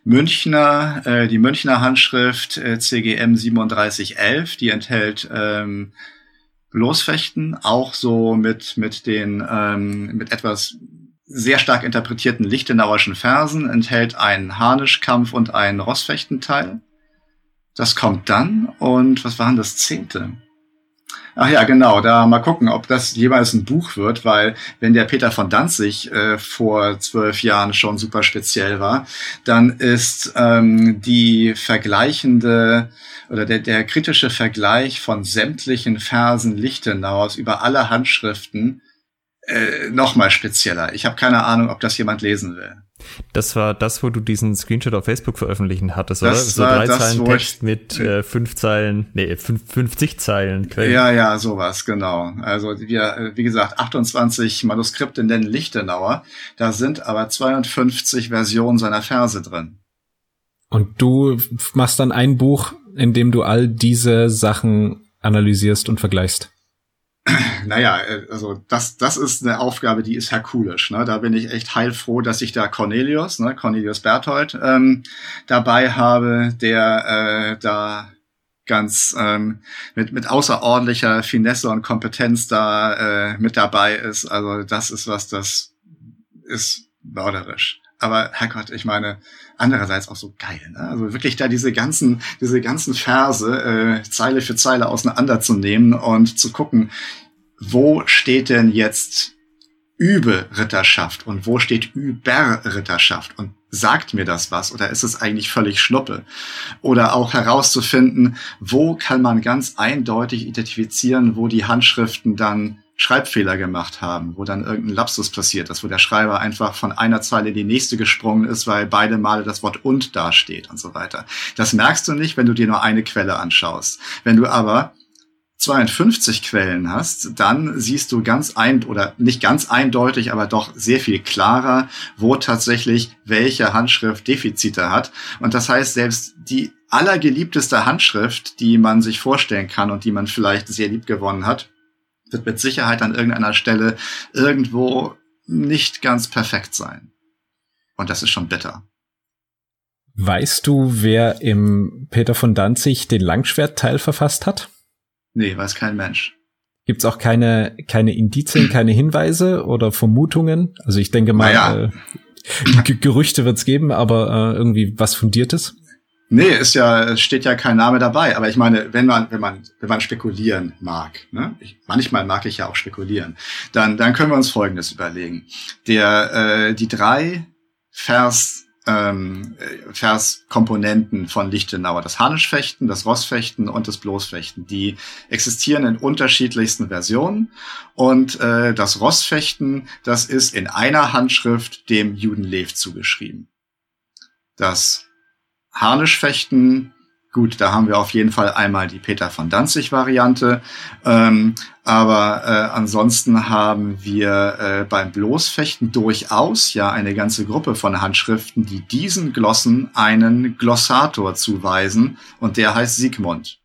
Münchner, äh, die Münchner Handschrift äh, CGM 3711, die enthält ähm, Losfechten, auch so mit, mit den, ähm, mit etwas sehr stark interpretierten lichtenauerschen Versen, enthält einen Harnischkampf und einen Rossfechtenteil. Das kommt dann und was war denn das zehnte? Ach ja, genau, da mal gucken, ob das jeweils ein Buch wird, weil wenn der Peter von Danzig äh, vor zwölf Jahren schon super speziell war, dann ist ähm, die vergleichende oder der, der kritische Vergleich von sämtlichen Versen Lichtenauers über alle Handschriften äh, noch mal spezieller. Ich habe keine Ahnung, ob das jemand lesen will. Das war das, wo du diesen Screenshot auf Facebook veröffentlichen hattest, das oder? So drei das, Zeilen Text mit äh, fünf Zeilen, nee, fünf, 50 Zeilen. Quellen. Ja, ja, sowas, genau. Also wir, äh, wie gesagt, 28 Manuskripte nennen Lichtenauer, da sind aber 52 Versionen seiner Verse drin. Und du machst dann ein Buch indem du all diese Sachen analysierst und vergleichst? Naja, äh, also das, das ist eine Aufgabe, die ist herkulisch. Ne? Da bin ich echt heilfroh, dass ich da Cornelius, ne, Cornelius Berthold, ähm, dabei habe, der äh, da ganz ähm, mit, mit außerordentlicher Finesse und Kompetenz da äh, mit dabei ist. Also das ist was, das ist mörderisch. Aber Herrgott, ich meine, andererseits auch so geil. Ne? Also wirklich da diese ganzen, diese ganzen Verse äh, Zeile für Zeile auseinanderzunehmen und zu gucken, wo steht denn jetzt Übe-Ritterschaft und wo steht Über-Ritterschaft und sagt mir das was oder ist es eigentlich völlig Schnuppe? Oder auch herauszufinden, wo kann man ganz eindeutig identifizieren, wo die Handschriften dann Schreibfehler gemacht haben, wo dann irgendein Lapsus passiert ist, wo der Schreiber einfach von einer Zeile in die nächste gesprungen ist, weil beide Male das Wort und dasteht und so weiter. Das merkst du nicht, wenn du dir nur eine Quelle anschaust. Wenn du aber 52 Quellen hast, dann siehst du ganz ein oder nicht ganz eindeutig, aber doch sehr viel klarer, wo tatsächlich welche Handschrift Defizite hat. Und das heißt, selbst die allergeliebteste Handschrift, die man sich vorstellen kann und die man vielleicht sehr lieb gewonnen hat, wird mit Sicherheit an irgendeiner Stelle irgendwo nicht ganz perfekt sein. Und das ist schon bitter. Weißt du, wer im Peter von Danzig den Langschwertteil verfasst hat? Nee, weiß kein Mensch. Gibt's auch keine, keine Indizien, keine Hinweise oder Vermutungen? Also ich denke mal, naja. äh, Gerüchte wird's geben, aber äh, irgendwie was Fundiertes? Nee, ist ja, steht ja kein Name dabei. Aber ich meine, wenn man, wenn man, wenn man spekulieren mag, ne? Ich, manchmal mag ich ja auch spekulieren, dann, dann können wir uns Folgendes überlegen. Der, äh, die drei Vers, ähm, Verskomponenten von Lichtenauer, das Harnischfechten, das Rossfechten und das Bloßfechten, die existieren in unterschiedlichsten Versionen. Und äh, das Rossfechten, das ist in einer Handschrift dem Juden Lev zugeschrieben. Das Harnischfechten, gut, da haben wir auf jeden Fall einmal die Peter von Danzig Variante, ähm, aber äh, ansonsten haben wir äh, beim Bloßfechten durchaus ja eine ganze Gruppe von Handschriften, die diesen Glossen einen Glossator zuweisen. Und der heißt Sigmund.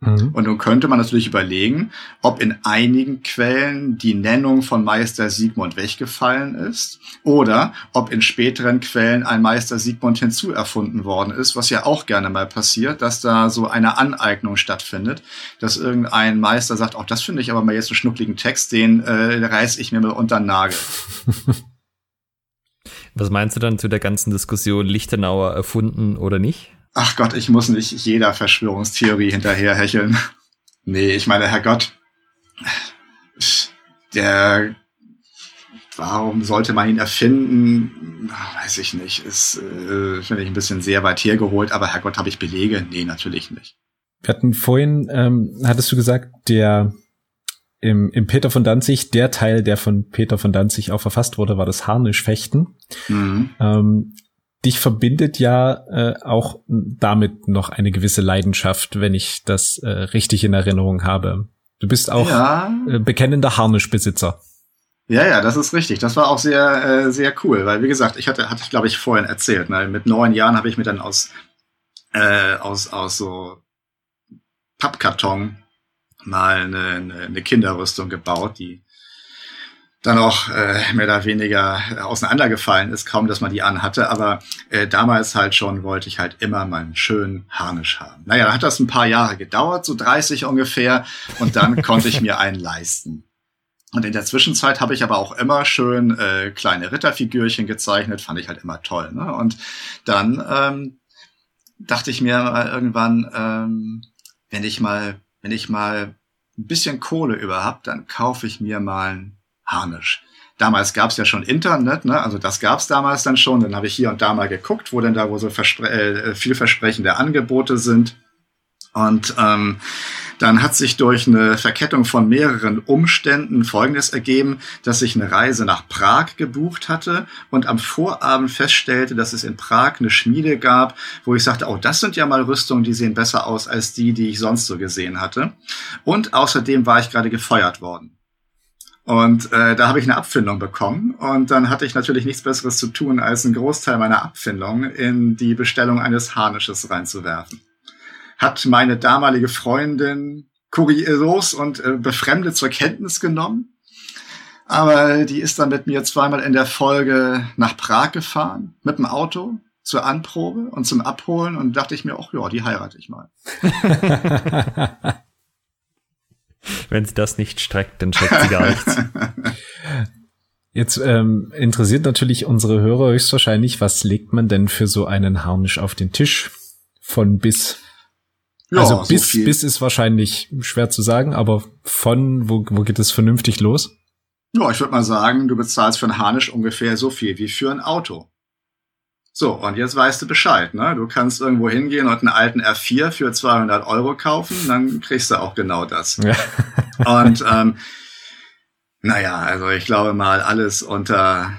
Mhm. Und nun könnte man natürlich überlegen, ob in einigen Quellen die Nennung von Meister Siegmund weggefallen ist oder ob in späteren Quellen ein Meister Siegmund hinzuerfunden worden ist, was ja auch gerne mal passiert, dass da so eine Aneignung stattfindet, dass irgendein Meister sagt, auch das finde ich aber mal jetzt einen schnuckligen Text, den äh, reiß ich mir mal unter den Nagel. Was meinst du dann zu der ganzen Diskussion Lichtenauer erfunden oder nicht? Ach Gott, ich muss nicht jeder Verschwörungstheorie hinterherhecheln. Nee, ich meine, Herr Gott, der, warum sollte man ihn erfinden? Weiß ich nicht. Ist, äh, finde ich ein bisschen sehr weit hergeholt, aber Herr Gott, habe ich Belege? Nee, natürlich nicht. Wir hatten vorhin, ähm, hattest du gesagt, der im, im Peter von Danzig, der Teil, der von Peter von Danzig auch verfasst wurde, war das Harnischfechten. Mhm. Ähm, dich verbindet ja äh, auch damit noch eine gewisse Leidenschaft, wenn ich das äh, richtig in Erinnerung habe. Du bist auch ja. äh, bekennender Harnischbesitzer. Ja, ja, das ist richtig. Das war auch sehr, äh, sehr cool, weil wie gesagt, ich hatte, hatte ich glaube ich vorhin erzählt. Ne? Mit neun Jahren habe ich mir dann aus äh, aus aus so Pappkarton mal eine, eine, eine Kinderrüstung gebaut, die dann auch äh, mehr oder weniger auseinandergefallen ist, kaum dass man die anhatte. Aber äh, damals halt schon wollte ich halt immer meinen schönen Harnisch haben. Naja, da hat das ein paar Jahre gedauert, so 30 ungefähr, und dann konnte ich mir einen leisten. Und in der Zwischenzeit habe ich aber auch immer schön äh, kleine Ritterfigürchen gezeichnet, fand ich halt immer toll. Ne? Und dann ähm, dachte ich mir mal irgendwann, ähm, wenn ich mal, wenn ich mal ein bisschen Kohle über hab, dann kaufe ich mir mal ein Harnisch. Damals gab es ja schon Internet, ne? also das gab es damals dann schon. Dann habe ich hier und da mal geguckt, wo denn da wo so verspre äh, vielversprechende Angebote sind. Und ähm, dann hat sich durch eine Verkettung von mehreren Umständen Folgendes ergeben, dass ich eine Reise nach Prag gebucht hatte und am Vorabend feststellte, dass es in Prag eine Schmiede gab, wo ich sagte, oh, das sind ja mal Rüstungen, die sehen besser aus als die, die ich sonst so gesehen hatte. Und außerdem war ich gerade gefeuert worden. Und äh, da habe ich eine Abfindung bekommen. Und dann hatte ich natürlich nichts Besseres zu tun, als einen Großteil meiner Abfindung in die Bestellung eines Harnisches reinzuwerfen. hat meine damalige Freundin kurios und äh, befremdet zur Kenntnis genommen. Aber die ist dann mit mir zweimal in der Folge nach Prag gefahren mit dem Auto zur Anprobe und zum Abholen und dachte ich mir, ach ja, die heirate ich mal. Wenn sie das nicht streckt, dann streckt sie gar nichts. Jetzt ähm, interessiert natürlich unsere Hörer höchstwahrscheinlich, was legt man denn für so einen Harnisch auf den Tisch von bis? Ja, also bis, so bis ist wahrscheinlich schwer zu sagen, aber von, wo, wo geht es vernünftig los? Ja, ich würde mal sagen, du bezahlst für ein Harnisch ungefähr so viel wie für ein Auto. So, und jetzt weißt du Bescheid, ne? Du kannst irgendwo hingehen und einen alten R4 für 200 Euro kaufen, dann kriegst du auch genau das. Ja. und ähm, naja, also ich glaube mal, alles unter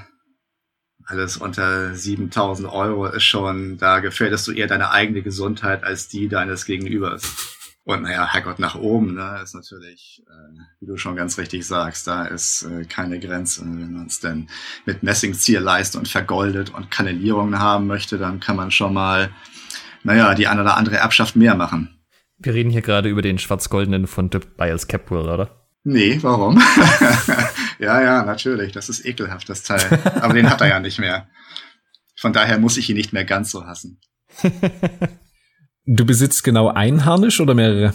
alles unter 7000 Euro ist schon, da gefährdest du eher deine eigene Gesundheit als die deines Gegenübers. Und naja, Herrgott nach oben, ne, ist natürlich, äh, wie du schon ganz richtig sagst, da ist äh, keine Grenze. Wenn man es denn mit Messingzierleiste und vergoldet und Kanalierungen haben möchte, dann kann man schon mal, naja, die eine oder andere Erbschaft mehr machen. Wir reden hier gerade über den schwarz-goldenen von Biles Capwell, oder? Nee, warum? ja, ja, natürlich. Das ist ekelhaft, das Teil. Aber den hat er ja nicht mehr. Von daher muss ich ihn nicht mehr ganz so hassen. du besitzt genau ein Harnisch oder mehrere?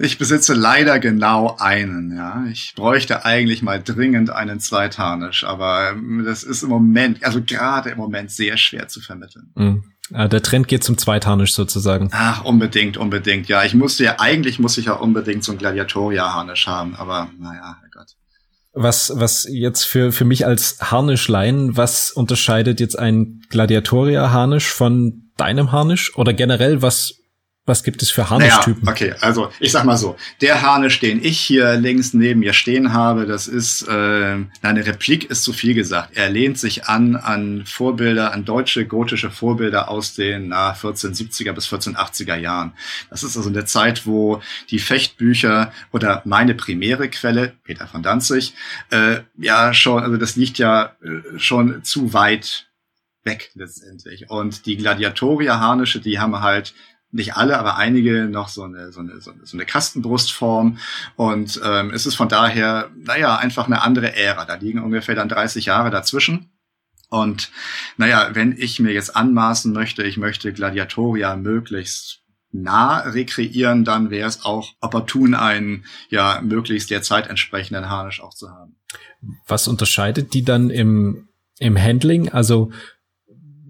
Ich besitze leider genau einen, ja. Ich bräuchte eigentlich mal dringend einen Zweitharnisch, aber das ist im Moment, also gerade im Moment sehr schwer zu vermitteln. Mhm. Der Trend geht zum Zweitharnisch sozusagen. Ach, unbedingt, unbedingt. Ja, ich musste ja, eigentlich muss ich ja unbedingt so ein Gladiatoria-Harnisch haben, aber naja. Was, was jetzt für, für mich als Harnischlein, was unterscheidet jetzt ein Gladiatoria-Harnisch von deinem Harnisch? Oder generell, was was gibt es für Harnischtypen? Naja, okay, also ich sag mal so, der Harnisch, den ich hier links neben mir stehen habe, das ist äh, eine Replik ist zu viel gesagt. Er lehnt sich an an Vorbilder, an deutsche gotische Vorbilder aus den na, 1470er bis 1480er Jahren. Das ist also eine Zeit, wo die Fechtbücher oder meine primäre Quelle, Peter von Danzig, äh, ja schon, also das liegt ja äh, schon zu weit weg letztendlich. Und die Gladiatoria-Harnische, die haben halt nicht alle, aber einige noch so eine, so eine, so eine, Kastenbrustform. Und ähm, es ist von daher, naja, einfach eine andere Ära. Da liegen ungefähr dann 30 Jahre dazwischen. Und naja, wenn ich mir jetzt anmaßen möchte, ich möchte Gladiatoria möglichst nah rekreieren, dann wäre es auch opportun, einen ja möglichst der Zeit entsprechenden Harnisch auch zu haben. Was unterscheidet die dann im, im Handling? Also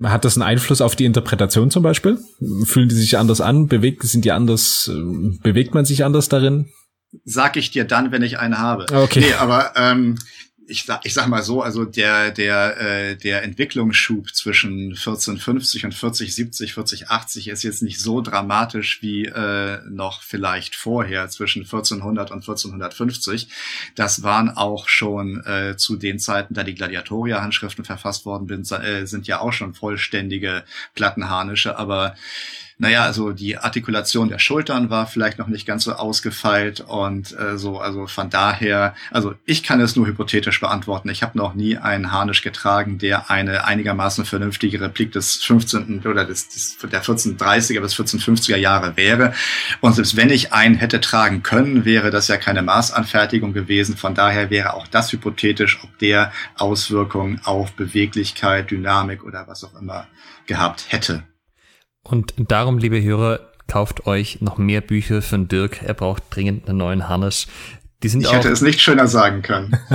hat das einen Einfluss auf die Interpretation zum Beispiel? Fühlen die sich anders an? Bewegt, sind die anders, äh, bewegt man sich anders darin? Sag ich dir dann, wenn ich einen habe. Okay. Nee, aber ähm, ich ich sag mal so, also der, der, äh, der Entwicklungsschub zwischen 1450 und 4070, 4080 ist jetzt nicht so dramatisch wie äh, noch vielleicht vorher zwischen 1400 und 1450. Das waren auch schon äh, zu den Zeiten, da die Gladiatoria-Handschriften verfasst worden sind, äh, sind ja auch schon vollständige Plattenharnische, aber naja, also die Artikulation der Schultern war vielleicht noch nicht ganz so ausgefeilt und äh, so, also von daher, also ich kann es nur hypothetisch beantworten. Ich habe noch nie einen Harnisch getragen, der eine einigermaßen vernünftige Replik des 15. oder des, des der 1430er bis 1450er Jahre wäre. Und selbst wenn ich einen hätte tragen können, wäre das ja keine Maßanfertigung gewesen. Von daher wäre auch das hypothetisch, ob der Auswirkungen auf Beweglichkeit, Dynamik oder was auch immer gehabt hätte. Und darum, liebe Hörer, kauft euch noch mehr Bücher von Dirk. Er braucht dringend einen neuen Harnisch. Die sind ich auch hätte es nicht schöner sagen können.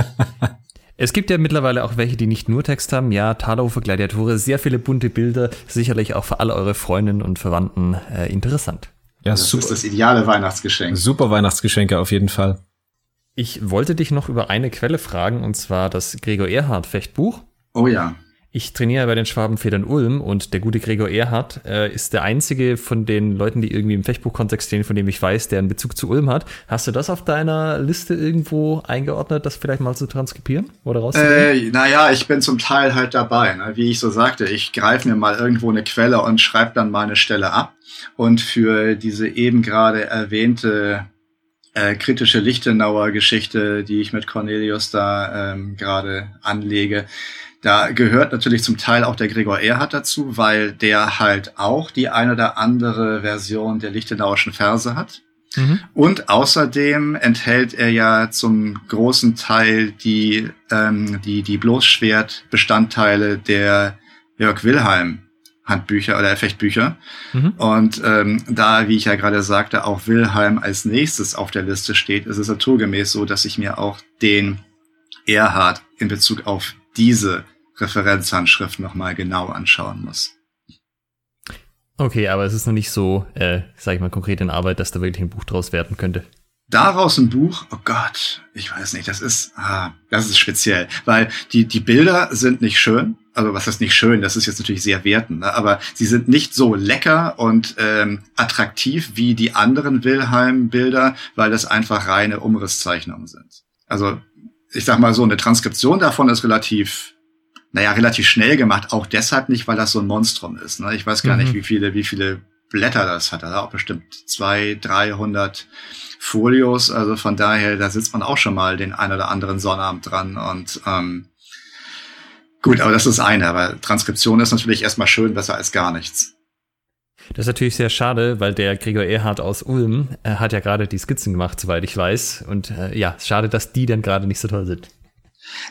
Es gibt ja mittlerweile auch welche, die nicht nur Text haben. Ja, Taloufer Gladiatore, sehr viele bunte Bilder, sicherlich auch für alle eure Freundinnen und Verwandten äh, interessant. Ja, das super. ist das ideale Weihnachtsgeschenk. Super Weihnachtsgeschenke auf jeden Fall. Ich wollte dich noch über eine Quelle fragen, und zwar das Gregor Erhard Fechtbuch. Oh ja. Ich trainiere bei den Schwabenfedern Ulm und der gute Gregor Erhardt äh, ist der einzige von den Leuten, die irgendwie im Fechtbuchkontext stehen, von dem ich weiß, der einen Bezug zu Ulm hat. Hast du das auf deiner Liste irgendwo eingeordnet, das vielleicht mal zu transkribieren oder rauszugeben? Äh, naja, ich bin zum Teil halt dabei. Ne? Wie ich so sagte, ich greife mir mal irgendwo eine Quelle und schreibe dann meine Stelle ab. Und für diese eben gerade erwähnte äh, kritische Lichtenauer Geschichte, die ich mit Cornelius da ähm, gerade anlege, Da gehört natürlich zum Teil auch der Gregor Erhard dazu, weil der halt auch die eine oder andere Version der Lichtenauischen Verse hat. Mhm. Und außerdem enthält er ja zum großen Teil die, ähm, die, die Bloßschwert-Bestandteile der Jörg Wilhelm Handbücher oder Fechtbücher. Mhm. Und ähm, da, wie ich ja gerade sagte, auch Wilhelm als nächstes auf der Liste steht, ist es naturgemäß so, dass ich mir auch den Erhard in Bezug auf diese Referenzhandschrift nochmal genau anschauen muss. Okay, aber es ist noch nicht so, äh, sag ich mal, konkret in Arbeit, dass da wirklich ein Buch draus werden könnte. Daraus ein Buch, oh Gott, ich weiß nicht, das ist, ah, das ist speziell, weil die, die Bilder sind nicht schön, also was heißt nicht schön, das ist jetzt natürlich sehr wertend, ne? aber sie sind nicht so lecker und ähm, attraktiv wie die anderen Wilhelm-Bilder, weil das einfach reine Umrisszeichnungen sind. Also ich sag mal so, eine Transkription davon ist relativ, naja, relativ schnell gemacht, auch deshalb nicht, weil das so ein Monstrum ist. Ne? Ich weiß gar mhm. nicht, wie viele, wie viele Blätter das hat. Da auch bestimmt zwei, dreihundert Folios. Also von daher, da sitzt man auch schon mal den ein oder anderen Sonnabend dran und ähm, gut, aber das ist eine. Aber Transkription ist natürlich erstmal schön, besser als gar nichts. Das ist natürlich sehr schade, weil der Gregor Erhard aus Ulm äh, hat ja gerade die Skizzen gemacht, soweit ich weiß. Und äh, ja, schade, dass die dann gerade nicht so toll sind.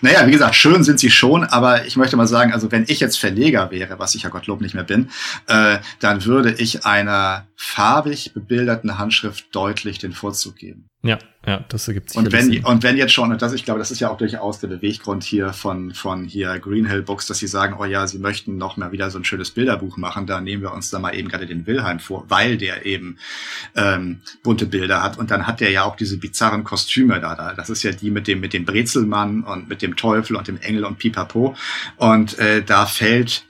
Naja, wie gesagt, schön sind sie schon, aber ich möchte mal sagen, also wenn ich jetzt Verleger wäre, was ich ja Gottlob nicht mehr bin, äh, dann würde ich einer farbig bebilderten Handschrift deutlich den Vorzug geben. Ja, ja, das ergibt sich. Und wenn, Sinn. und wenn jetzt schon, und das, ich glaube, das ist ja auch durchaus der Beweggrund hier von, von hier Greenhill Books, dass sie sagen, oh ja, sie möchten noch mal wieder so ein schönes Bilderbuch machen, da nehmen wir uns da mal eben gerade den Wilhelm vor, weil der eben ähm, bunte Bilder hat. Und dann hat der ja auch diese bizarren Kostüme da, da. Das ist ja die mit dem, mit dem Brezelmann und mit dem Teufel und dem Engel und Pipapo. Und äh, da fällt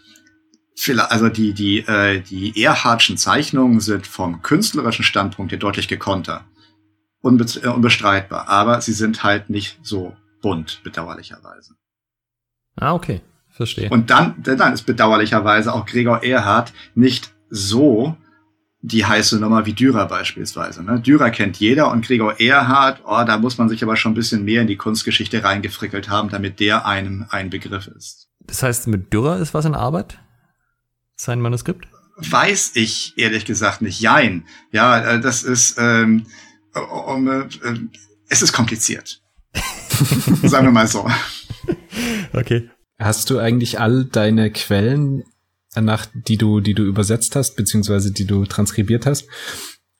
also die, die, äh, die Erhardschen Zeichnungen sind vom künstlerischen Standpunkt her deutlich gekonter. Unbe äh, unbestreitbar. Aber sie sind halt nicht so bunt, bedauerlicherweise. Ah, okay. Verstehe. Und dann, dann ist bedauerlicherweise auch Gregor Erhard nicht so die heiße Nummer wie Dürer beispielsweise. Ne? Dürer kennt jeder und Gregor Erhard, oh, da muss man sich aber schon ein bisschen mehr in die Kunstgeschichte reingefrickelt haben, damit der einem ein Begriff ist. Das heißt, mit Dürer ist was in Arbeit? Sein Manuskript? Weiß ich ehrlich gesagt nicht. Jein. Ja, äh, das ist, ähm, um, äh, es ist kompliziert. Sagen wir mal so. Okay. Hast du eigentlich all deine Quellen, nach die du, die du übersetzt hast, beziehungsweise die du transkribiert hast,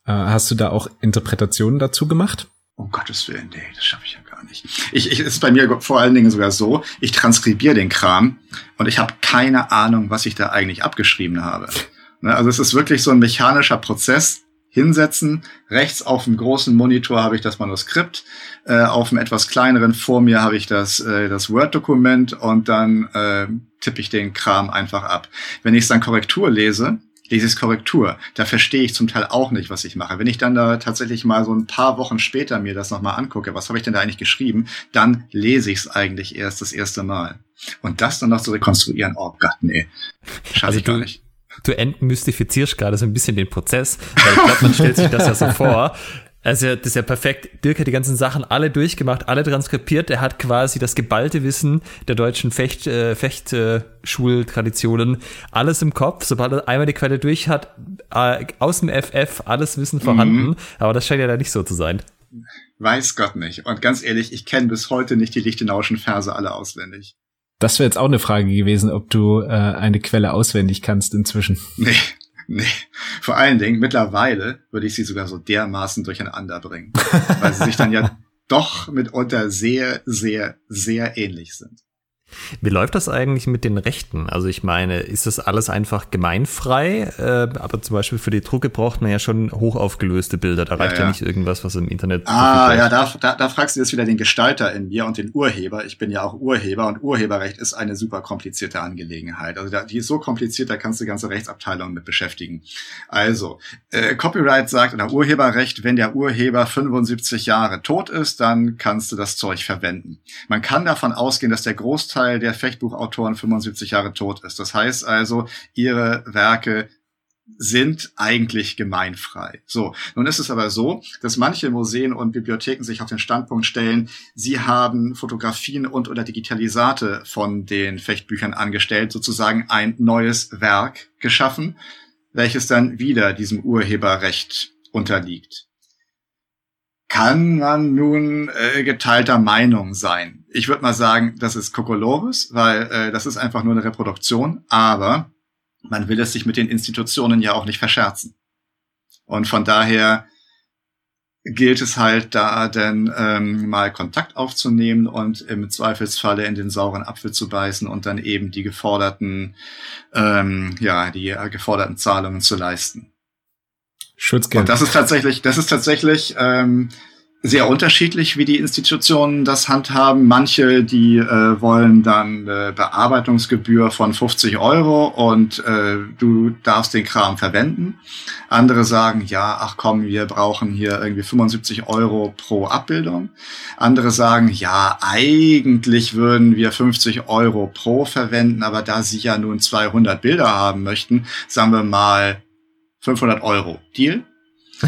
äh, hast du da auch Interpretationen dazu gemacht? Um Gottes Willen, nee, das schaffe ich ja nicht. Ich, ich ist bei mir vor allen Dingen sogar so, ich transkribiere den Kram und ich habe keine Ahnung, was ich da eigentlich abgeschrieben habe. Ne, also es ist wirklich so ein mechanischer Prozess. Hinsetzen, rechts auf dem großen Monitor habe ich das Manuskript, äh, auf dem etwas kleineren vor mir habe ich das, äh, das Word-Dokument und dann äh, tippe ich den Kram einfach ab. Wenn ich es dann Korrektur lese, dieses Korrektur, da verstehe ich zum Teil auch nicht, was ich mache. Wenn ich dann da tatsächlich mal so ein paar Wochen später mir das nochmal angucke, was habe ich denn da eigentlich geschrieben, dann lese ich es eigentlich erst das erste Mal. Und das dann noch zu rekonstruieren, oh Gott, nee, schaffe also ich gar nicht du entmystifizierst gerade so ein bisschen den Prozess, weil ich glaube, man stellt sich das ja so vor. Also das ist ja perfekt. Dirk hat die ganzen Sachen alle durchgemacht, alle transkribiert. Er hat quasi das geballte Wissen der deutschen Fecht, äh, Fechtschultraditionen alles im Kopf. Sobald er einmal die Quelle durch hat, äh, aus dem FF alles Wissen vorhanden. Mhm. Aber das scheint ja da nicht so zu sein. Weiß Gott nicht. Und ganz ehrlich, ich kenne bis heute nicht die Lichtenauischen Verse alle auswendig. Das wäre jetzt auch eine Frage gewesen, ob du äh, eine Quelle auswendig kannst inzwischen. Nee, nee. Vor allen Dingen, mittlerweile würde ich sie sogar so dermaßen durcheinander bringen, weil sie sich dann ja doch mitunter sehr, sehr, sehr ähnlich sind. Wie läuft das eigentlich mit den Rechten? Also ich meine, ist das alles einfach gemeinfrei? Äh, aber zum Beispiel für die Drucke braucht man ja schon hochaufgelöste Bilder. Da reicht ja, ja. ja nicht irgendwas, was im Internet. Ah, ja, da, da, da fragst du jetzt wieder den Gestalter in mir und den Urheber. Ich bin ja auch Urheber und Urheberrecht ist eine super komplizierte Angelegenheit. Also da, die ist so kompliziert, da kannst du ganze Rechtsabteilungen mit beschäftigen. Also, äh, Copyright sagt oder Urheberrecht, wenn der Urheber 75 Jahre tot ist, dann kannst du das Zeug verwenden. Man kann davon ausgehen, dass der Großteil Großteil der Fechtbuchautoren 75 Jahre tot ist. Das heißt also, ihre Werke sind eigentlich gemeinfrei. So, nun ist es aber so, dass manche Museen und Bibliotheken sich auf den Standpunkt stellen, sie haben Fotografien und oder Digitalisate von den Fechtbüchern angestellt, sozusagen ein neues Werk geschaffen, welches dann wieder diesem Urheberrecht unterliegt. Kann man nun äh, geteilter Meinung sein? Ich würde mal sagen, das ist Kokolores, weil äh, das ist einfach nur eine Reproduktion, aber man will es sich mit den Institutionen ja auch nicht verscherzen. Und von daher gilt es halt da denn ähm, mal Kontakt aufzunehmen und im Zweifelsfalle in den sauren Apfel zu beißen und dann eben die geforderten ähm, ja die äh, geforderten Zahlungen zu leisten. Schutzgeld. Und das ist tatsächlich das ist tatsächlich ähm, sehr unterschiedlich, wie die Institutionen das handhaben. Manche, die äh, wollen dann äh, Bearbeitungsgebühr von 50 Euro und äh, du darfst den Kram verwenden. Andere sagen, ja, ach komm, wir brauchen hier irgendwie 75 Euro pro Abbildung. Andere sagen, ja, eigentlich würden wir 50 Euro pro verwenden, aber da sie ja nun 200 Bilder haben möchten, sagen wir mal 500 Euro. Deal?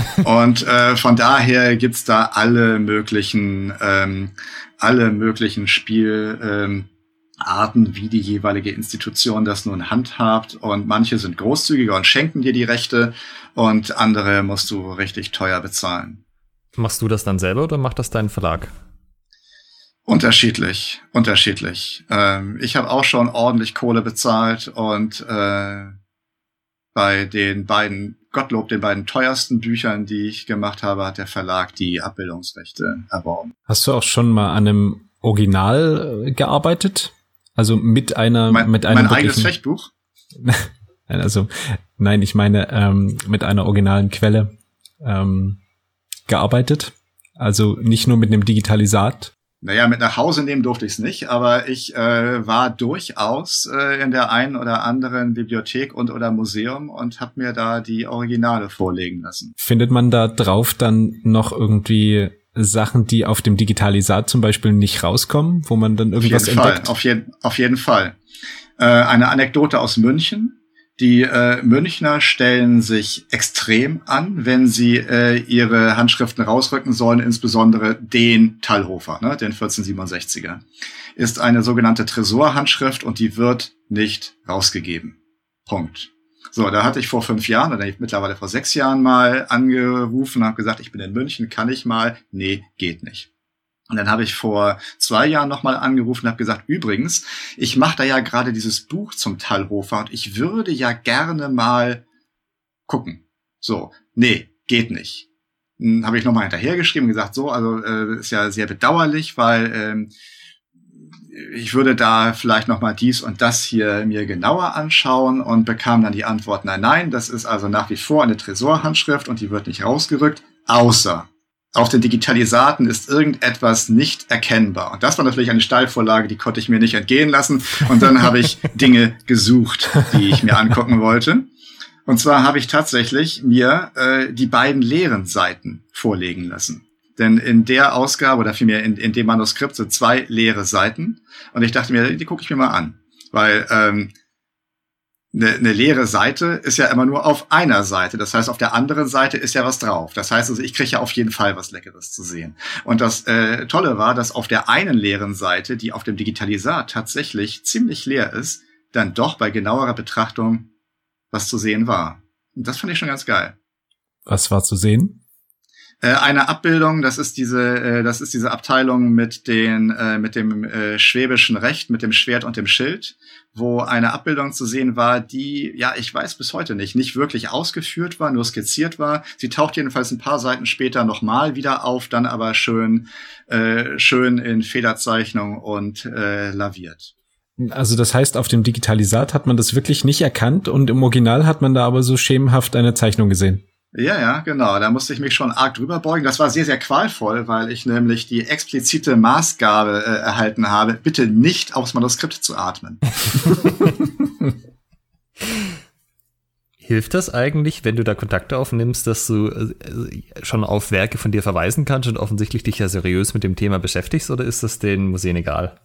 Und äh, von daher gibt's da alle möglichen, ähm, alle möglichen Spielarten, ähm, wie die jeweilige Institution das nun handhabt. Und manche sind großzügiger und schenken dir die Rechte und andere musst du richtig teuer bezahlen. Machst du das dann selber oder macht das dein Verlag? Unterschiedlich, unterschiedlich. Ähm, ich habe auch schon ordentlich Kohle bezahlt und äh, bei den beiden Gottlob, den beiden teuersten Büchern, die ich gemacht habe, hat der Verlag die Abbildungsrechte erworben. Hast du auch schon mal an einem Original äh, gearbeitet? Also mit einer, mein, mit einem. Mein eigenes Fechtbuch? also, nein, ich meine, ähm, mit einer originalen Quelle ähm, gearbeitet. Also nicht nur mit einem Digitalisat, naja, mit nach Hause nehmen durfte ich es nicht, aber ich äh, war durchaus äh, in der einen oder anderen Bibliothek und oder Museum und habe mir da die Originale vorlegen lassen. Findet man da drauf dann noch irgendwie Sachen, die auf dem Digitalisat zum Beispiel nicht rauskommen, wo man dann irgendwas auf jeden entdeckt? Fall, auf, jeden, auf jeden Fall. Äh, eine Anekdote aus München. Die äh, Münchner stellen sich extrem an, wenn sie äh, ihre Handschriften rausrücken sollen, insbesondere den Tallhofer, ne, den 1467er. Ist eine sogenannte Tresorhandschrift und die wird nicht rausgegeben. Punkt. So, da hatte ich vor fünf Jahren oder mittlerweile vor sechs Jahren mal angerufen und habe gesagt, ich bin in München, kann ich mal? Nee, geht nicht. Und dann habe ich vor zwei Jahren nochmal angerufen und habe gesagt, übrigens, ich mache da ja gerade dieses Buch zum Tallhofer und ich würde ja gerne mal gucken. So, nee, geht nicht. Dann habe ich nochmal hinterhergeschrieben und gesagt, so, also äh, ist ja sehr bedauerlich, weil ähm, ich würde da vielleicht nochmal dies und das hier mir genauer anschauen und bekam dann die Antwort, nein, nein, das ist also nach wie vor eine Tresorhandschrift und die wird nicht rausgerückt, außer auf den Digitalisaten ist irgendetwas nicht erkennbar. Und das war natürlich eine Steilvorlage, die konnte ich mir nicht entgehen lassen. Und dann habe ich Dinge gesucht, die ich mir angucken wollte. Und zwar habe ich tatsächlich mir äh, die beiden leeren Seiten vorlegen lassen. Denn in der Ausgabe oder vielmehr in, in dem Manuskript sind zwei leere Seiten. Und ich dachte mir, die gucke ich mir mal an. Weil ähm, eine, eine leere Seite ist ja immer nur auf einer Seite. Das heißt, auf der anderen Seite ist ja was drauf. Das heißt also, ich kriege ja auf jeden Fall was Leckeres zu sehen. Und das äh, Tolle war, dass auf der einen leeren Seite, die auf dem Digitalisat tatsächlich ziemlich leer ist, dann doch bei genauerer Betrachtung was zu sehen war. Und das fand ich schon ganz geil. Was war zu sehen? Äh, eine Abbildung, das ist diese, äh, das ist diese Abteilung mit den, äh, mit dem äh, schwäbischen Recht, mit dem Schwert und dem Schild, wo eine Abbildung zu sehen war, die, ja, ich weiß bis heute nicht, nicht wirklich ausgeführt war, nur skizziert war. Sie taucht jedenfalls ein paar Seiten später nochmal wieder auf, dann aber schön, äh, schön in Federzeichnung und äh, laviert. Also das heißt, auf dem Digitalisat hat man das wirklich nicht erkannt und im Original hat man da aber so schemenhaft eine Zeichnung gesehen. Ja, ja, genau. Da musste ich mich schon arg drüber beugen. Das war sehr, sehr qualvoll, weil ich nämlich die explizite Maßgabe äh, erhalten habe, bitte nicht aufs Manuskript zu atmen. Hilft das eigentlich, wenn du da Kontakte aufnimmst, dass du äh, schon auf Werke von dir verweisen kannst und offensichtlich dich ja seriös mit dem Thema beschäftigst oder ist das den Museen egal?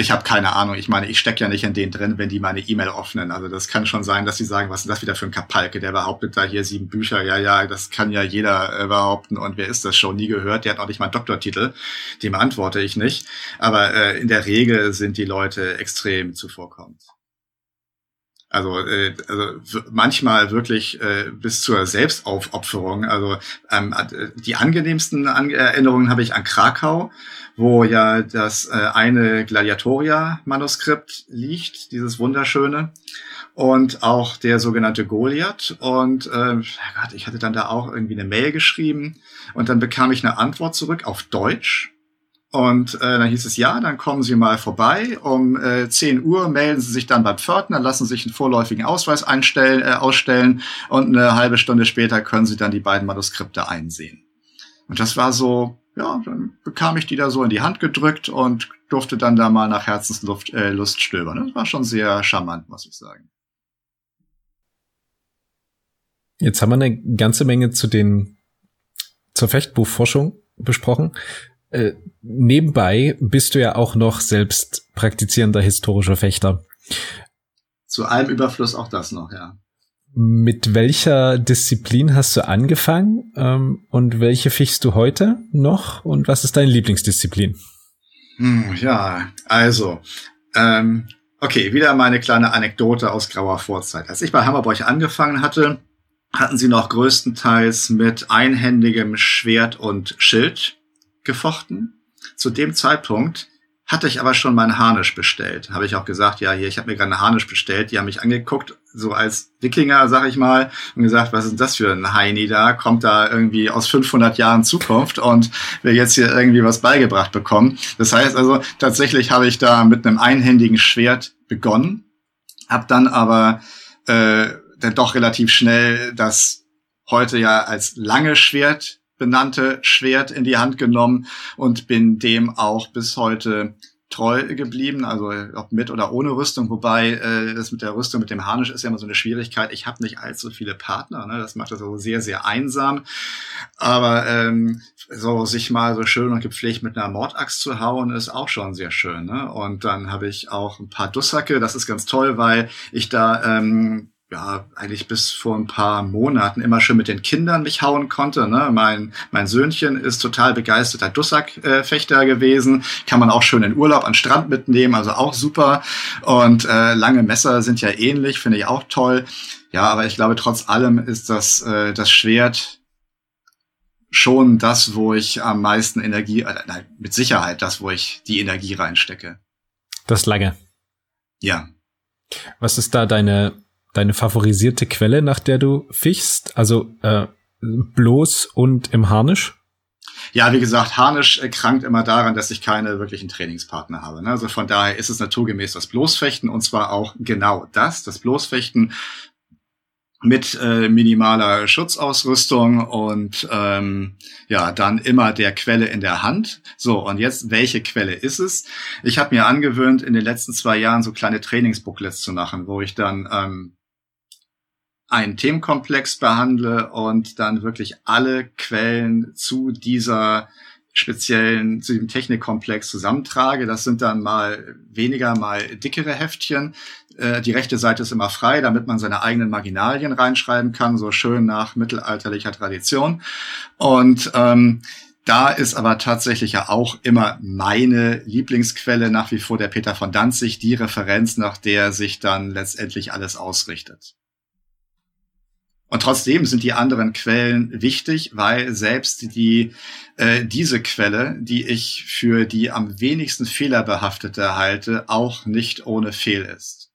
Ich habe keine Ahnung. Ich meine, ich stecke ja nicht in denen drin, wenn die meine E-Mail öffnen. Also das kann schon sein, dass sie sagen, was ist das wieder für ein Kapalke, der behauptet da hier sieben Bücher. Ja, ja, das kann ja jeder äh, behaupten. Und wer ist das schon? Nie gehört. Der hat auch nicht mal einen Doktortitel. Dem antworte ich nicht. Aber äh, in der Regel sind die Leute extrem zuvorkommend. Also, äh, also manchmal wirklich äh, bis zur Selbstaufopferung. Also ähm, die angenehmsten An Erinnerungen habe ich an Krakau, wo ja das äh, eine Gladiatoria-Manuskript liegt, dieses wunderschöne. Und auch der sogenannte Goliath. Und äh, Gott, ich hatte dann da auch irgendwie eine Mail geschrieben und dann bekam ich eine Antwort zurück auf Deutsch und äh, dann hieß es, ja, dann kommen Sie mal vorbei. Um äh, 10 Uhr melden Sie sich dann beim Pförtner, lassen sich einen vorläufigen Ausweis einstellen, äh, ausstellen und eine halbe Stunde später können Sie dann die beiden Manuskripte einsehen. Und das war so, ja, dann bekam ich die da so in die Hand gedrückt und durfte dann da mal nach Herzenslust äh, Lust stöbern. Das war schon sehr charmant, muss ich sagen. Jetzt haben wir eine ganze Menge zu den zur Fechtbuchforschung besprochen. Äh, nebenbei bist du ja auch noch selbst praktizierender historischer Fechter. Zu allem Überfluss auch das noch, ja. Mit welcher Disziplin hast du angefangen ähm, und welche fichst du heute noch und was ist deine Lieblingsdisziplin? Hm, ja, also, ähm, okay, wieder meine kleine Anekdote aus grauer Vorzeit. Als ich bei Hammerburg angefangen hatte, hatten sie noch größtenteils mit einhändigem Schwert und Schild gefochten. Zu dem Zeitpunkt hatte ich aber schon meinen Harnisch bestellt. Habe ich auch gesagt, ja, hier, ich habe mir gerade einen Harnisch bestellt. Die haben mich angeguckt, so als Wikinger, sag ich mal, und gesagt, was ist das für ein Heini da? Kommt da irgendwie aus 500 Jahren Zukunft und will jetzt hier irgendwie was beigebracht bekommen. Das heißt also, tatsächlich habe ich da mit einem einhändigen Schwert begonnen, habe dann aber äh, dann doch relativ schnell das heute ja als lange Schwert benannte Schwert in die Hand genommen und bin dem auch bis heute treu geblieben, also ob mit oder ohne Rüstung, wobei äh, das mit der Rüstung, mit dem Harnisch ist ja immer so eine Schwierigkeit. Ich habe nicht allzu viele Partner, ne? das macht das so sehr, sehr einsam. Aber ähm, so sich mal so schön und gepflegt mit einer Mordaxt zu hauen, ist auch schon sehr schön. Ne? Und dann habe ich auch ein paar Dussacke, das ist ganz toll, weil ich da ähm, ja, eigentlich bis vor ein paar Monaten immer schön mit den Kindern mich hauen konnte. Ne? Mein, mein Söhnchen ist total begeisterter Dussack-Fechter gewesen. Kann man auch schön in Urlaub an Strand mitnehmen, also auch super. Und äh, lange Messer sind ja ähnlich, finde ich auch toll. Ja, aber ich glaube, trotz allem ist das, äh, das Schwert schon das, wo ich am meisten Energie, äh, nein, mit Sicherheit das, wo ich die Energie reinstecke. Das lange. Ja. Was ist da deine deine favorisierte Quelle, nach der du fichst? Also äh, bloß und im Harnisch? Ja, wie gesagt, Harnisch krankt immer daran, dass ich keine wirklichen Trainingspartner habe. Ne? Also von daher ist es naturgemäß das Bloßfechten und zwar auch genau das, das Bloßfechten mit äh, minimaler Schutzausrüstung und ähm, ja, dann immer der Quelle in der Hand. So, und jetzt, welche Quelle ist es? Ich habe mir angewöhnt, in den letzten zwei Jahren so kleine Trainingsbooklets zu machen, wo ich dann ähm, einen Themenkomplex behandle und dann wirklich alle Quellen zu dieser speziellen, zu diesem Technikkomplex zusammentrage. Das sind dann mal weniger, mal dickere Heftchen. Äh, die rechte Seite ist immer frei, damit man seine eigenen Marginalien reinschreiben kann, so schön nach mittelalterlicher Tradition. Und ähm, da ist aber tatsächlich ja auch immer meine Lieblingsquelle nach wie vor der Peter von Danzig, die Referenz, nach der sich dann letztendlich alles ausrichtet. Und trotzdem sind die anderen Quellen wichtig, weil selbst die äh, diese Quelle, die ich für die am wenigsten fehlerbehaftete halte, auch nicht ohne Fehl ist.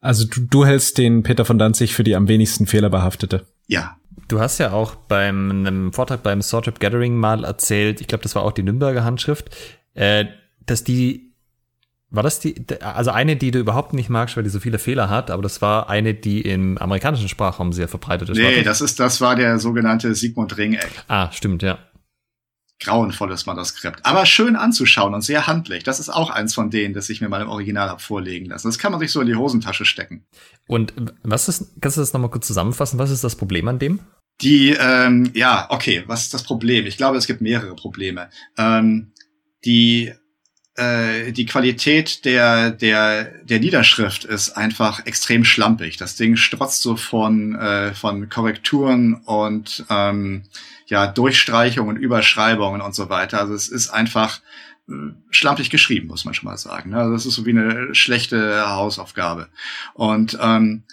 Also du, du hältst den Peter von Danzig für die am wenigsten fehlerbehaftete. Ja. Du hast ja auch beim einem Vortrag beim Swordtrip Gathering mal erzählt, ich glaube, das war auch die Nürnberger Handschrift, äh, dass die war das die, also eine, die du überhaupt nicht magst, weil die so viele Fehler hat, aber das war eine, die im amerikanischen Sprachraum sehr verbreitet ist. Nee, das ist, das war der sogenannte Sigmund Ringeck. Ah, stimmt, ja. Grauenvolles Manuskript. Aber schön anzuschauen und sehr handlich. Das ist auch eins von denen, das ich mir mal im Original hab vorlegen lassen. Das kann man sich so in die Hosentasche stecken. Und was ist, kannst du das nochmal kurz zusammenfassen? Was ist das Problem an dem? Die, ähm, ja, okay, was ist das Problem? Ich glaube, es gibt mehrere Probleme. Ähm, die äh, die Qualität der, der, der Niederschrift ist einfach extrem schlampig. Das Ding strotzt so von, äh, von Korrekturen und ähm, ja, Durchstreichungen, Überschreibungen und so weiter. Also es ist einfach äh, schlampig geschrieben, muss man schon mal sagen. Also das ist so wie eine schlechte Hausaufgabe. Und ähm,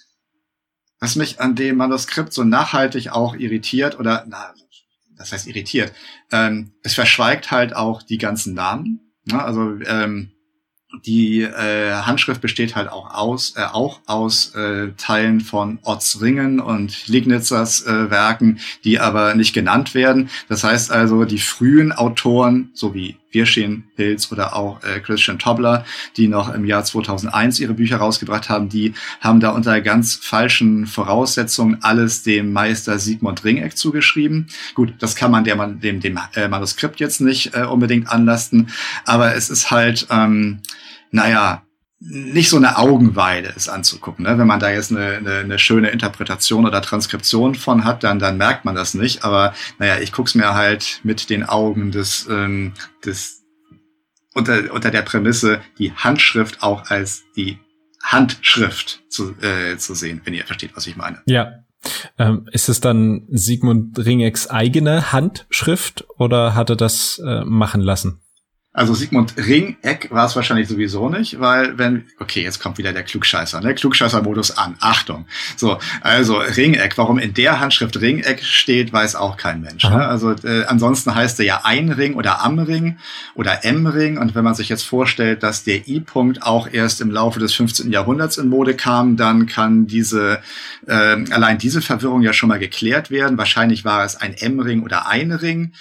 was mich an dem Manuskript so nachhaltig auch irritiert oder na, das heißt irritiert, ähm, es verschweigt halt auch die ganzen Namen. Ne? Also ähm, die äh, Handschrift besteht halt auch aus, äh, auch aus äh, Teilen von Ottsringen und Lignitzers äh, Werken, die aber nicht genannt werden. Das heißt also, die frühen Autoren, so wie Wirschin Hills oder auch äh, Christian Tobler, die noch im Jahr 2001 ihre Bücher rausgebracht haben, die haben da unter ganz falschen Voraussetzungen alles dem Meister Sigmund Ringeck zugeschrieben. Gut, das kann man dem, dem, dem äh, Manuskript jetzt nicht äh, unbedingt anlasten, aber es ist halt ähm, naja, nicht so eine Augenweide es anzugucken. Ne? Wenn man da jetzt eine, eine, eine schöne Interpretation oder Transkription von hat, dann, dann merkt man das nicht. Aber naja, ich guck's mir halt mit den Augen des, ähm, des unter, unter der Prämisse, die Handschrift auch als die Handschrift zu, äh, zu sehen, wenn ihr versteht, was ich meine. Ja. Ähm, ist es dann Sigmund Ringecks eigene Handschrift oder hat er das äh, machen lassen? Also Sigmund Ringeck war es wahrscheinlich sowieso nicht, weil wenn, okay, jetzt kommt wieder der Klugscheißer, ne? Klugscheißer-Modus an. Achtung. So, also Ringeck, warum in der Handschrift Ringeck steht, weiß auch kein Mensch. Ne? Also äh, ansonsten heißt er ja Einring oder Amring oder M-Ring. Und wenn man sich jetzt vorstellt, dass der I-Punkt auch erst im Laufe des 15. Jahrhunderts in Mode kam, dann kann diese, äh, allein diese Verwirrung ja schon mal geklärt werden. Wahrscheinlich war es ein M-Ring oder Einring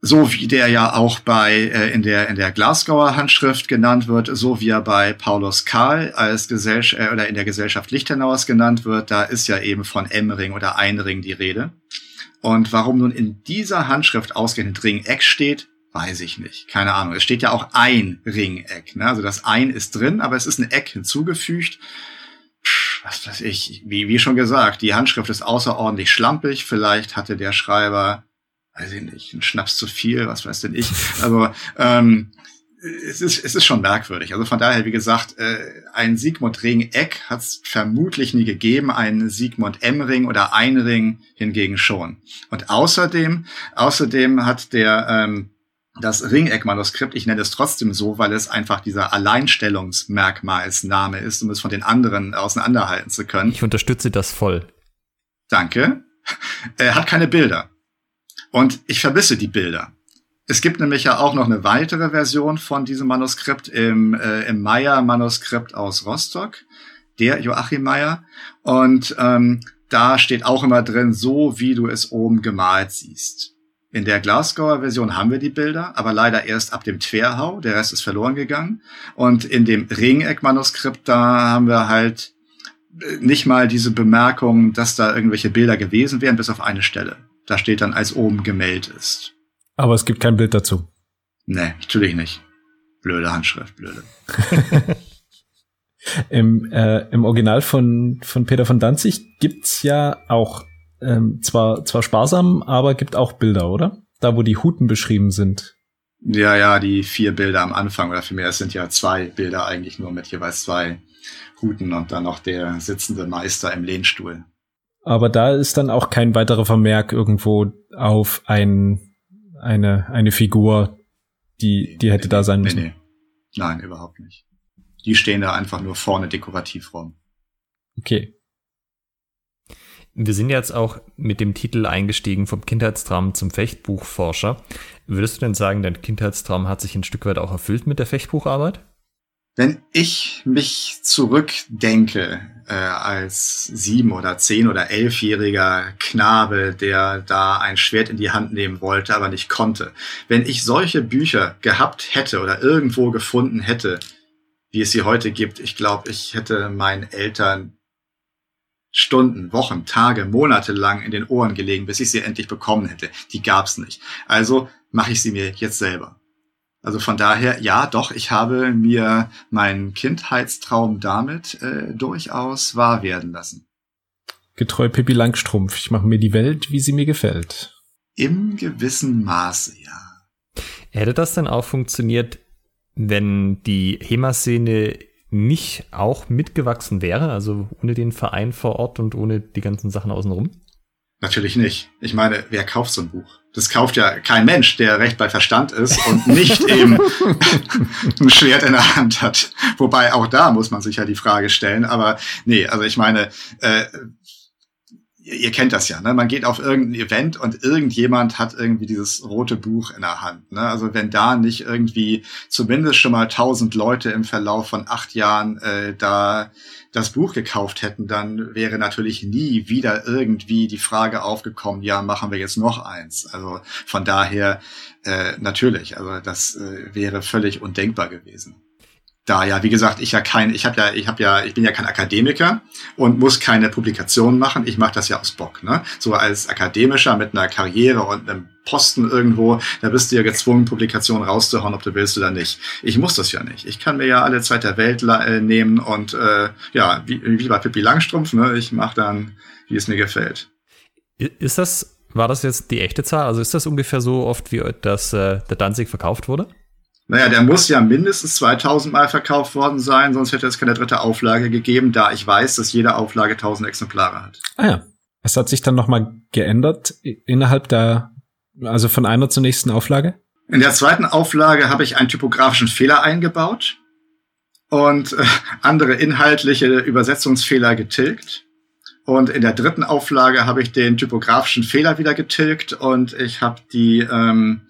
so wie der ja auch bei äh, in der in der Glasgower Handschrift genannt wird, so wie er bei Paulus Karl als Gesellschaft äh, oder in der Gesellschaft Lichtenauers genannt wird, da ist ja eben von M-Ring oder Einring die Rede. Und warum nun in dieser Handschrift ausgerechnet Ringeck steht, weiß ich nicht. Keine Ahnung. Es steht ja auch ein Ringeck. Ne? Also das ein ist drin, aber es ist ein Eck hinzugefügt. was weiß ich, wie, wie schon gesagt, die Handschrift ist außerordentlich schlampig. Vielleicht hatte der Schreiber weiß ich nicht, ein Schnaps zu viel, was weiß denn ich. Also ähm, es ist, es ist schon merkwürdig. Also von daher, wie gesagt, äh, ein Sigmund Ring Eck hat es vermutlich nie gegeben, ein Sigmund M Ring oder ein Ring hingegen schon. Und außerdem, außerdem hat der ähm, das Ringeck-Manuskript, ich nenne es trotzdem so, weil es einfach dieser Alleinstellungsmerkmalsname ist, um es von den anderen auseinanderhalten zu können. Ich unterstütze das voll. Danke. Er hat keine Bilder. Und ich vermisse die Bilder. Es gibt nämlich ja auch noch eine weitere Version von diesem Manuskript im, äh, im Meyer-Manuskript aus Rostock, der Joachim Meyer. Und ähm, da steht auch immer drin, so wie du es oben gemalt siehst. In der Glasgower Version haben wir die Bilder, aber leider erst ab dem Twerhau. Der Rest ist verloren gegangen. Und in dem Ringeck-Manuskript, da haben wir halt äh, nicht mal diese Bemerkung, dass da irgendwelche Bilder gewesen wären, bis auf eine Stelle. Da steht dann, als oben gemeldet ist. Aber es gibt kein Bild dazu. Nee, natürlich nicht. Blöde Handschrift, blöde. Im, äh, Im Original von, von Peter von Danzig gibt's ja auch ähm, zwar, zwar sparsam, aber gibt auch Bilder, oder? Da, wo die Huten beschrieben sind. Ja, ja, die vier Bilder am Anfang oder vielmehr, es sind ja zwei Bilder eigentlich nur mit jeweils zwei Huten und dann noch der sitzende Meister im Lehnstuhl. Aber da ist dann auch kein weiterer Vermerk irgendwo auf ein, eine, eine Figur, die, die hätte nee, da sein müssen. Nee, nee. Nein, überhaupt nicht. Die stehen da einfach nur vorne dekorativ rum. Okay. Wir sind jetzt auch mit dem Titel eingestiegen vom Kindheitstraum zum Fechtbuchforscher. Würdest du denn sagen, dein Kindheitstraum hat sich ein Stück weit auch erfüllt mit der Fechtbucharbeit? Wenn ich mich zurückdenke äh, als sieben oder zehn oder elfjähriger Knabe, der da ein Schwert in die Hand nehmen wollte, aber nicht konnte, wenn ich solche Bücher gehabt hätte oder irgendwo gefunden hätte, wie es sie heute gibt, ich glaube, ich hätte meinen Eltern Stunden, Wochen, Tage, Monate lang in den Ohren gelegen, bis ich sie endlich bekommen hätte. Die gab's nicht. Also mache ich sie mir jetzt selber. Also von daher, ja, doch, ich habe mir meinen Kindheitstraum damit äh, durchaus wahr werden lassen. Getreu Pippi Langstrumpf, ich mache mir die Welt, wie sie mir gefällt. Im gewissen Maße, ja. Hätte das denn auch funktioniert, wenn die HEMA-Szene nicht auch mitgewachsen wäre, also ohne den Verein vor Ort und ohne die ganzen Sachen außenrum? Natürlich nicht. Ich meine, wer kauft so ein Buch? Das kauft ja kein Mensch, der recht bei Verstand ist und nicht eben ein Schwert in der Hand hat. Wobei auch da muss man sich ja die Frage stellen. Aber nee, also ich meine, äh, ihr kennt das ja, ne? Man geht auf irgendein Event und irgendjemand hat irgendwie dieses rote Buch in der Hand. Ne? Also wenn da nicht irgendwie zumindest schon mal tausend Leute im Verlauf von acht Jahren äh, da das Buch gekauft hätten, dann wäre natürlich nie wieder irgendwie die Frage aufgekommen, ja, machen wir jetzt noch eins. Also von daher äh, natürlich, also das äh, wäre völlig undenkbar gewesen da ja, wie gesagt, ich ja kein, ich habe ja, ich habe ja, ich bin ja kein Akademiker und muss keine Publikationen machen. Ich mache das ja aus Bock. Ne? So als Akademischer mit einer Karriere und einem Posten irgendwo, da bist du ja gezwungen, Publikationen rauszuhauen, ob du willst oder nicht. Ich muss das ja nicht. Ich kann mir ja alle Zeit der Welt äh, nehmen und äh, ja, wie, wie bei Pippi Langstrumpf, ne? ich mache dann, wie es mir gefällt. Ist das, war das jetzt die echte Zahl? Also ist das ungefähr so oft, wie das äh, der Danzig verkauft wurde? Naja, der muss ja mindestens 2000 Mal verkauft worden sein, sonst hätte es keine dritte Auflage gegeben, da ich weiß, dass jede Auflage 1000 Exemplare hat. Ah ja. Es hat sich dann nochmal geändert innerhalb der, also von einer zur nächsten Auflage? In der zweiten Auflage habe ich einen typografischen Fehler eingebaut und äh, andere inhaltliche Übersetzungsfehler getilgt. Und in der dritten Auflage habe ich den typografischen Fehler wieder getilgt und ich habe die ähm,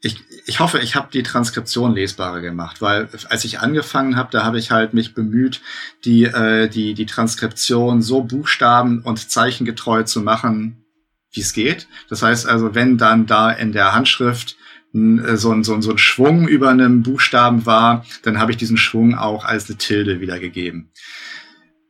ich, ich hoffe, ich habe die Transkription lesbarer gemacht, weil als ich angefangen habe, da habe ich halt mich bemüht, die, äh, die, die Transkription so buchstaben- und zeichengetreu zu machen, wie es geht. Das heißt also, wenn dann da in der Handschrift äh, so ein, so, ein, so ein Schwung über einem Buchstaben war, dann habe ich diesen Schwung auch als eine Tilde wiedergegeben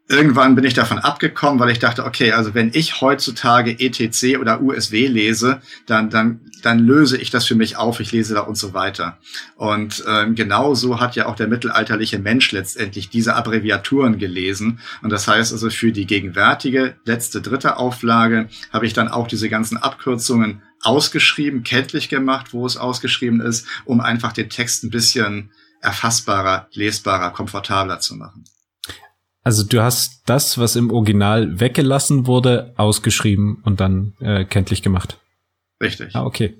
irgendwann bin ich davon abgekommen, weil ich dachte, okay, also wenn ich heutzutage ETC oder USW lese, dann, dann, dann löse ich das für mich auf, ich lese da und so weiter. Und ähm, genauso hat ja auch der mittelalterliche Mensch letztendlich diese Abbreviaturen gelesen. Und das heißt also für die gegenwärtige letzte dritte Auflage habe ich dann auch diese ganzen Abkürzungen ausgeschrieben, kenntlich gemacht, wo es ausgeschrieben ist, um einfach den Text ein bisschen erfassbarer, lesbarer, komfortabler zu machen. Also du hast das, was im Original weggelassen wurde, ausgeschrieben und dann äh, kenntlich gemacht. Richtig. Ah, okay.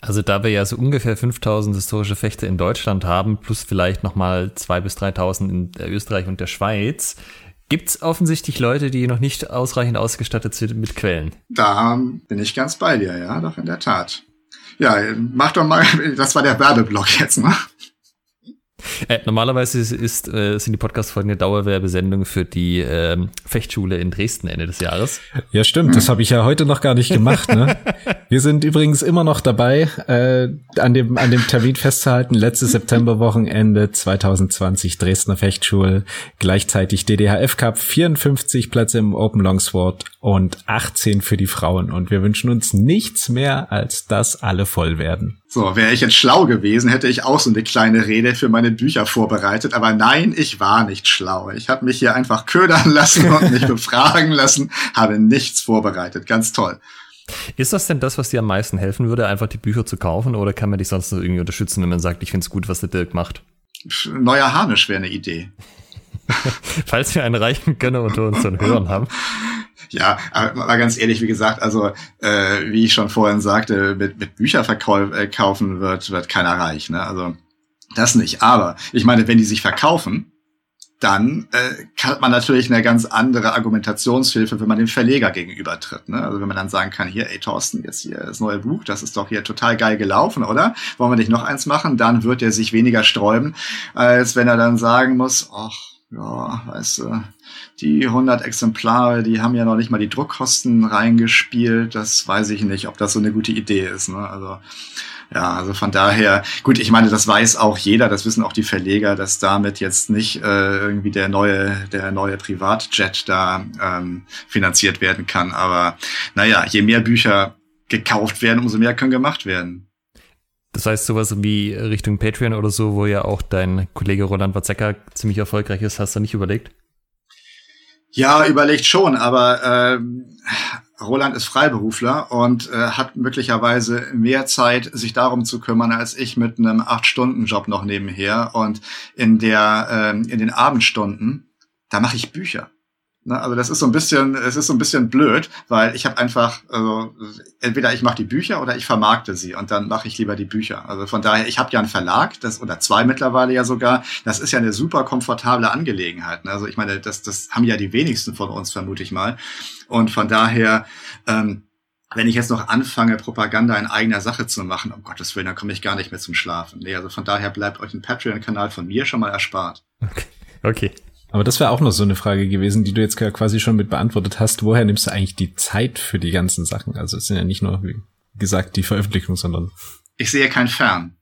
Also da wir ja so ungefähr 5000 historische Fechte in Deutschland haben, plus vielleicht nochmal 2.000 bis 3.000 in Österreich und der Schweiz, gibt's offensichtlich Leute, die noch nicht ausreichend ausgestattet sind mit Quellen. Da bin ich ganz bei dir, ja, doch in der Tat. Ja, mach doch mal, das war der Werbeblock jetzt, ne? Äh, normalerweise ist, ist, äh, sind die Podcast-Folgen eine Dauerwerbesendung für die ähm, Fechtschule in Dresden Ende des Jahres. Ja, stimmt. Das habe ich ja heute noch gar nicht gemacht. Ne? Wir sind übrigens immer noch dabei, äh, an, dem, an dem Termin festzuhalten. Letztes Septemberwochenende 2020 Dresdner Fechtschule, gleichzeitig DDHF Cup, 54 Plätze im Open Longsword und 18 für die Frauen. Und wir wünschen uns nichts mehr, als dass alle voll werden. So, wäre ich jetzt schlau gewesen, hätte ich auch so eine kleine Rede für meine Bücher vorbereitet. Aber nein, ich war nicht schlau. Ich habe mich hier einfach ködern lassen und mich befragen lassen, habe nichts vorbereitet. Ganz toll. Ist das denn das, was dir am meisten helfen würde, einfach die Bücher zu kaufen? Oder kann man dich sonst noch irgendwie unterstützen, wenn man sagt, ich finde es gut, was der Dirk macht? Neuer Harnisch wäre eine Idee. Falls wir einen reichen Gönner unter unseren Hörern haben. Ja, aber ganz ehrlich, wie gesagt, also äh, wie ich schon vorhin sagte, mit, mit Bücher äh, kaufen wird, wird keiner reich. Ne? Also das nicht. Aber ich meine, wenn die sich verkaufen, dann äh, hat man natürlich eine ganz andere Argumentationshilfe, wenn man dem Verleger gegenübertritt. Ne? Also wenn man dann sagen kann, hier, ey Thorsten, jetzt hier das neue Buch, das ist doch hier total geil gelaufen, oder? Wollen wir nicht noch eins machen? Dann wird er sich weniger sträuben, als wenn er dann sagen muss, ach, ja, weißt du, die 100 Exemplare, die haben ja noch nicht mal die Druckkosten reingespielt. Das weiß ich nicht, ob das so eine gute Idee ist. Ne? Also ja, also von daher, gut, ich meine, das weiß auch jeder, das wissen auch die Verleger, dass damit jetzt nicht äh, irgendwie der neue, der neue Privatjet da ähm, finanziert werden kann. Aber naja, je mehr Bücher gekauft werden, umso mehr können gemacht werden. Das heißt, sowas wie Richtung Patreon oder so, wo ja auch dein Kollege Roland Watzecker ziemlich erfolgreich ist, hast du nicht überlegt? Ja, überlegt schon, aber ähm, Roland ist Freiberufler und äh, hat möglicherweise mehr Zeit, sich darum zu kümmern, als ich mit einem Acht-Stunden-Job noch nebenher. Und in der äh, in den Abendstunden, da mache ich Bücher. Ne, also das ist so ein bisschen, es ist so ein bisschen blöd, weil ich habe einfach, also entweder ich mache die Bücher oder ich vermarkte sie und dann mache ich lieber die Bücher. Also von daher, ich habe ja einen Verlag, das oder zwei mittlerweile ja sogar. Das ist ja eine super komfortable Angelegenheit. Ne? Also ich meine, das, das haben ja die wenigsten von uns vermute ich mal. Und von daher. Ähm, wenn ich jetzt noch anfange, Propaganda in eigener Sache zu machen, um Gottes Willen, dann komme ich gar nicht mehr zum Schlafen. Nee, also von daher bleibt euch ein Patreon-Kanal von mir schon mal erspart. Okay. okay. Aber das wäre auch noch so eine Frage gewesen, die du jetzt quasi schon mit beantwortet hast. Woher nimmst du eigentlich die Zeit für die ganzen Sachen? Also es sind ja nicht nur, wie gesagt, die Veröffentlichung, sondern. Ich sehe kein Fern.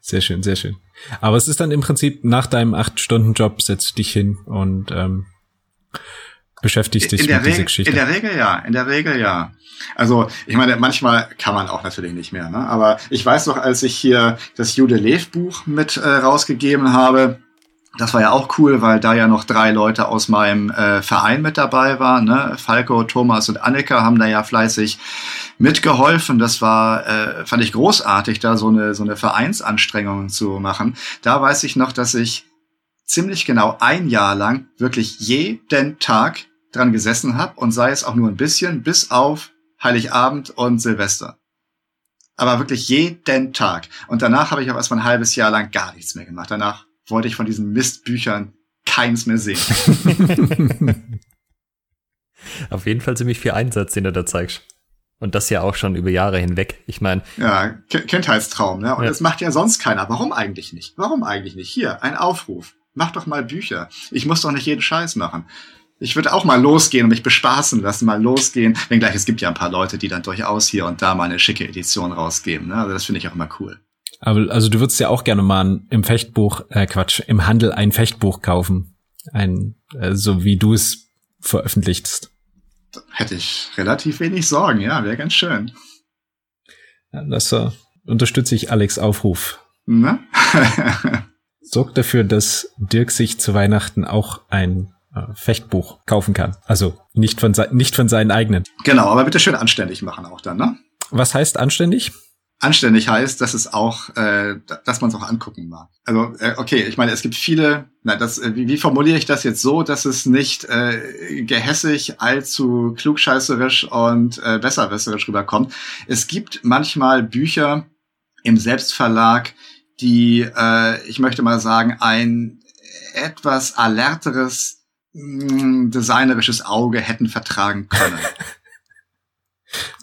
Sehr schön, sehr schön. Aber es ist dann im Prinzip nach deinem acht Stunden Job setzt du dich hin und ähm, beschäftigst dich mit dieser Geschichte. In der Regel ja, in der Regel ja. Also ich meine, manchmal kann man auch natürlich nicht mehr. Ne? Aber ich weiß noch, als ich hier das Jude Lev Buch mit äh, rausgegeben habe, das war ja auch cool, weil da ja noch drei Leute aus meinem äh, Verein mit dabei waren. Ne? Falco, Thomas und Annika haben da ja fleißig mitgeholfen. Das war, äh, fand ich großartig, da so eine, so eine Vereinsanstrengung zu machen. Da weiß ich noch, dass ich ziemlich genau ein Jahr lang wirklich jeden Tag dran gesessen habe und sei es auch nur ein bisschen, bis auf Heiligabend und Silvester. Aber wirklich jeden Tag. Und danach habe ich auch erstmal ein halbes Jahr lang gar nichts mehr gemacht. Danach wollte ich von diesen Mistbüchern keins mehr sehen. Auf jeden Fall ziemlich viel Einsatz, den du da zeigst. Und das ja auch schon über Jahre hinweg. Ich meine. Ja, Kindheitstraum, ne? Und ja. das macht ja sonst keiner. Warum eigentlich nicht? Warum eigentlich nicht? Hier, ein Aufruf. Mach doch mal Bücher. Ich muss doch nicht jeden Scheiß machen. Ich würde auch mal losgehen und mich bespaßen lassen, mal losgehen. Wenngleich es gibt ja ein paar Leute, die dann durchaus hier und da mal eine schicke Edition rausgeben. Ne? Also das finde ich auch immer cool. Aber also du würdest ja auch gerne mal im Fechtbuch, äh Quatsch, im Handel ein Fechtbuch kaufen. Ein, äh, so wie du es veröffentlichst. Hätte ich relativ wenig Sorgen, ja, wäre ganz schön. Ja, das äh, unterstütze ich Alex Aufruf. Ne? Sorgt dafür, dass Dirk sich zu Weihnachten auch ein äh, Fechtbuch kaufen kann. Also nicht von, nicht von seinen eigenen. Genau, aber bitte schön anständig machen auch dann, ne? Was heißt anständig? Anständig heißt, dass es auch, äh, dass man es auch angucken mag. Also äh, okay, ich meine, es gibt viele. Na, das, äh, wie, wie formuliere ich das jetzt so, dass es nicht äh, gehässig, allzu klugscheißerisch und äh, besserwisserisch rüberkommt? Es gibt manchmal Bücher im Selbstverlag, die, äh, ich möchte mal sagen, ein etwas alerteres mh, mm, designerisches Auge hätten vertragen können.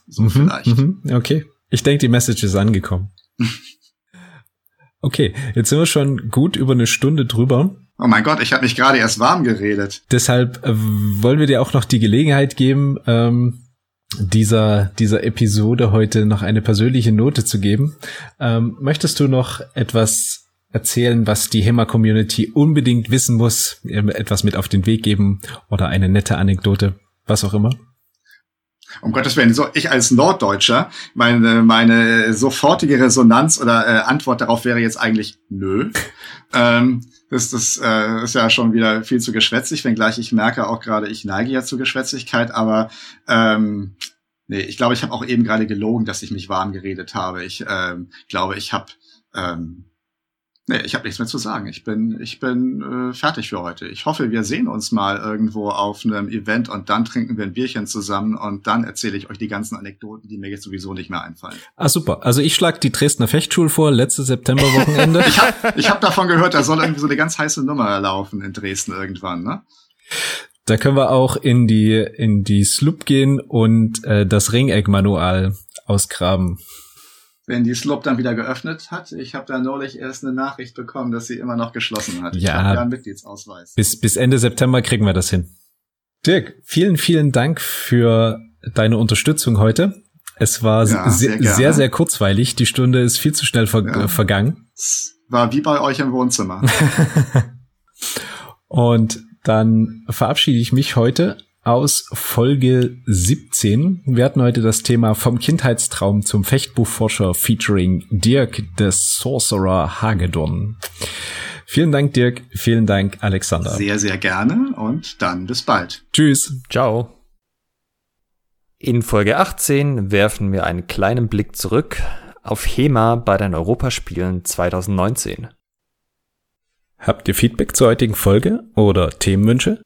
so mhm, vielleicht. Mhm, okay. Ich denke, die Message ist angekommen. Okay, jetzt sind wir schon gut über eine Stunde drüber. Oh mein Gott, ich habe mich gerade erst warm geredet. Deshalb äh, wollen wir dir auch noch die Gelegenheit geben, ähm, dieser, dieser Episode heute noch eine persönliche Note zu geben. Ähm, möchtest du noch etwas erzählen, was die HEMA-Community unbedingt wissen muss, etwas mit auf den Weg geben oder eine nette Anekdote, was auch immer? Um Gottes Willen, so ich als Norddeutscher, meine, meine sofortige Resonanz oder äh, Antwort darauf wäre jetzt eigentlich nö. ähm, das, das äh, ist ja schon wieder viel zu geschwätzig, wenngleich ich merke auch gerade, ich neige ja zu Geschwätzigkeit, aber ähm, nee, ich glaube, ich habe auch eben gerade gelogen, dass ich mich warm geredet habe. Ich ähm, glaube, ich habe ähm, Nee, ich habe nichts mehr zu sagen. Ich bin, ich bin äh, fertig für heute. Ich hoffe, wir sehen uns mal irgendwo auf einem Event und dann trinken wir ein Bierchen zusammen und dann erzähle ich euch die ganzen Anekdoten, die mir jetzt sowieso nicht mehr einfallen. Ah, super. Also ich schlag die Dresdner Fechtschule vor, letzte Septemberwochenende. ich habe ich hab davon gehört, da soll irgendwie so eine ganz heiße Nummer laufen in Dresden irgendwann, ne? Da können wir auch in die in die Sloop gehen und äh, das Ringeck-Manual ausgraben wenn die Slop dann wieder geöffnet hat. Ich habe da neulich erst eine Nachricht bekommen, dass sie immer noch geschlossen hat. Ja, ich ja einen Mitgliedsausweis. Bis, bis Ende September kriegen wir das hin. Dirk, vielen, vielen Dank für deine Unterstützung heute. Es war ja, sehr, sehr, sehr, sehr, kurzweilig. Die Stunde ist viel zu schnell ver ja. vergangen. Es war wie bei euch im Wohnzimmer. Und dann verabschiede ich mich heute aus Folge 17. Wir hatten heute das Thema vom Kindheitstraum zum Fechtbuchforscher featuring Dirk the Sorcerer Hagedorn. Vielen Dank, Dirk. Vielen Dank, Alexander. Sehr, sehr gerne und dann bis bald. Tschüss. Ciao. In Folge 18 werfen wir einen kleinen Blick zurück auf HEMA bei den Europaspielen 2019. Habt ihr Feedback zur heutigen Folge oder Themenwünsche?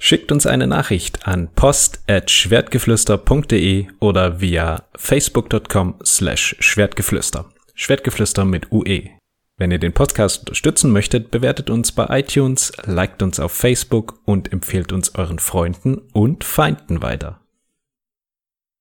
Schickt uns eine Nachricht an post@schwertgeflüster.de oder via facebook.com slash schwertgeflüster. Schwertgeflüster mit UE. Wenn ihr den Podcast unterstützen möchtet, bewertet uns bei iTunes, liked uns auf Facebook und empfehlt uns euren Freunden und Feinden weiter.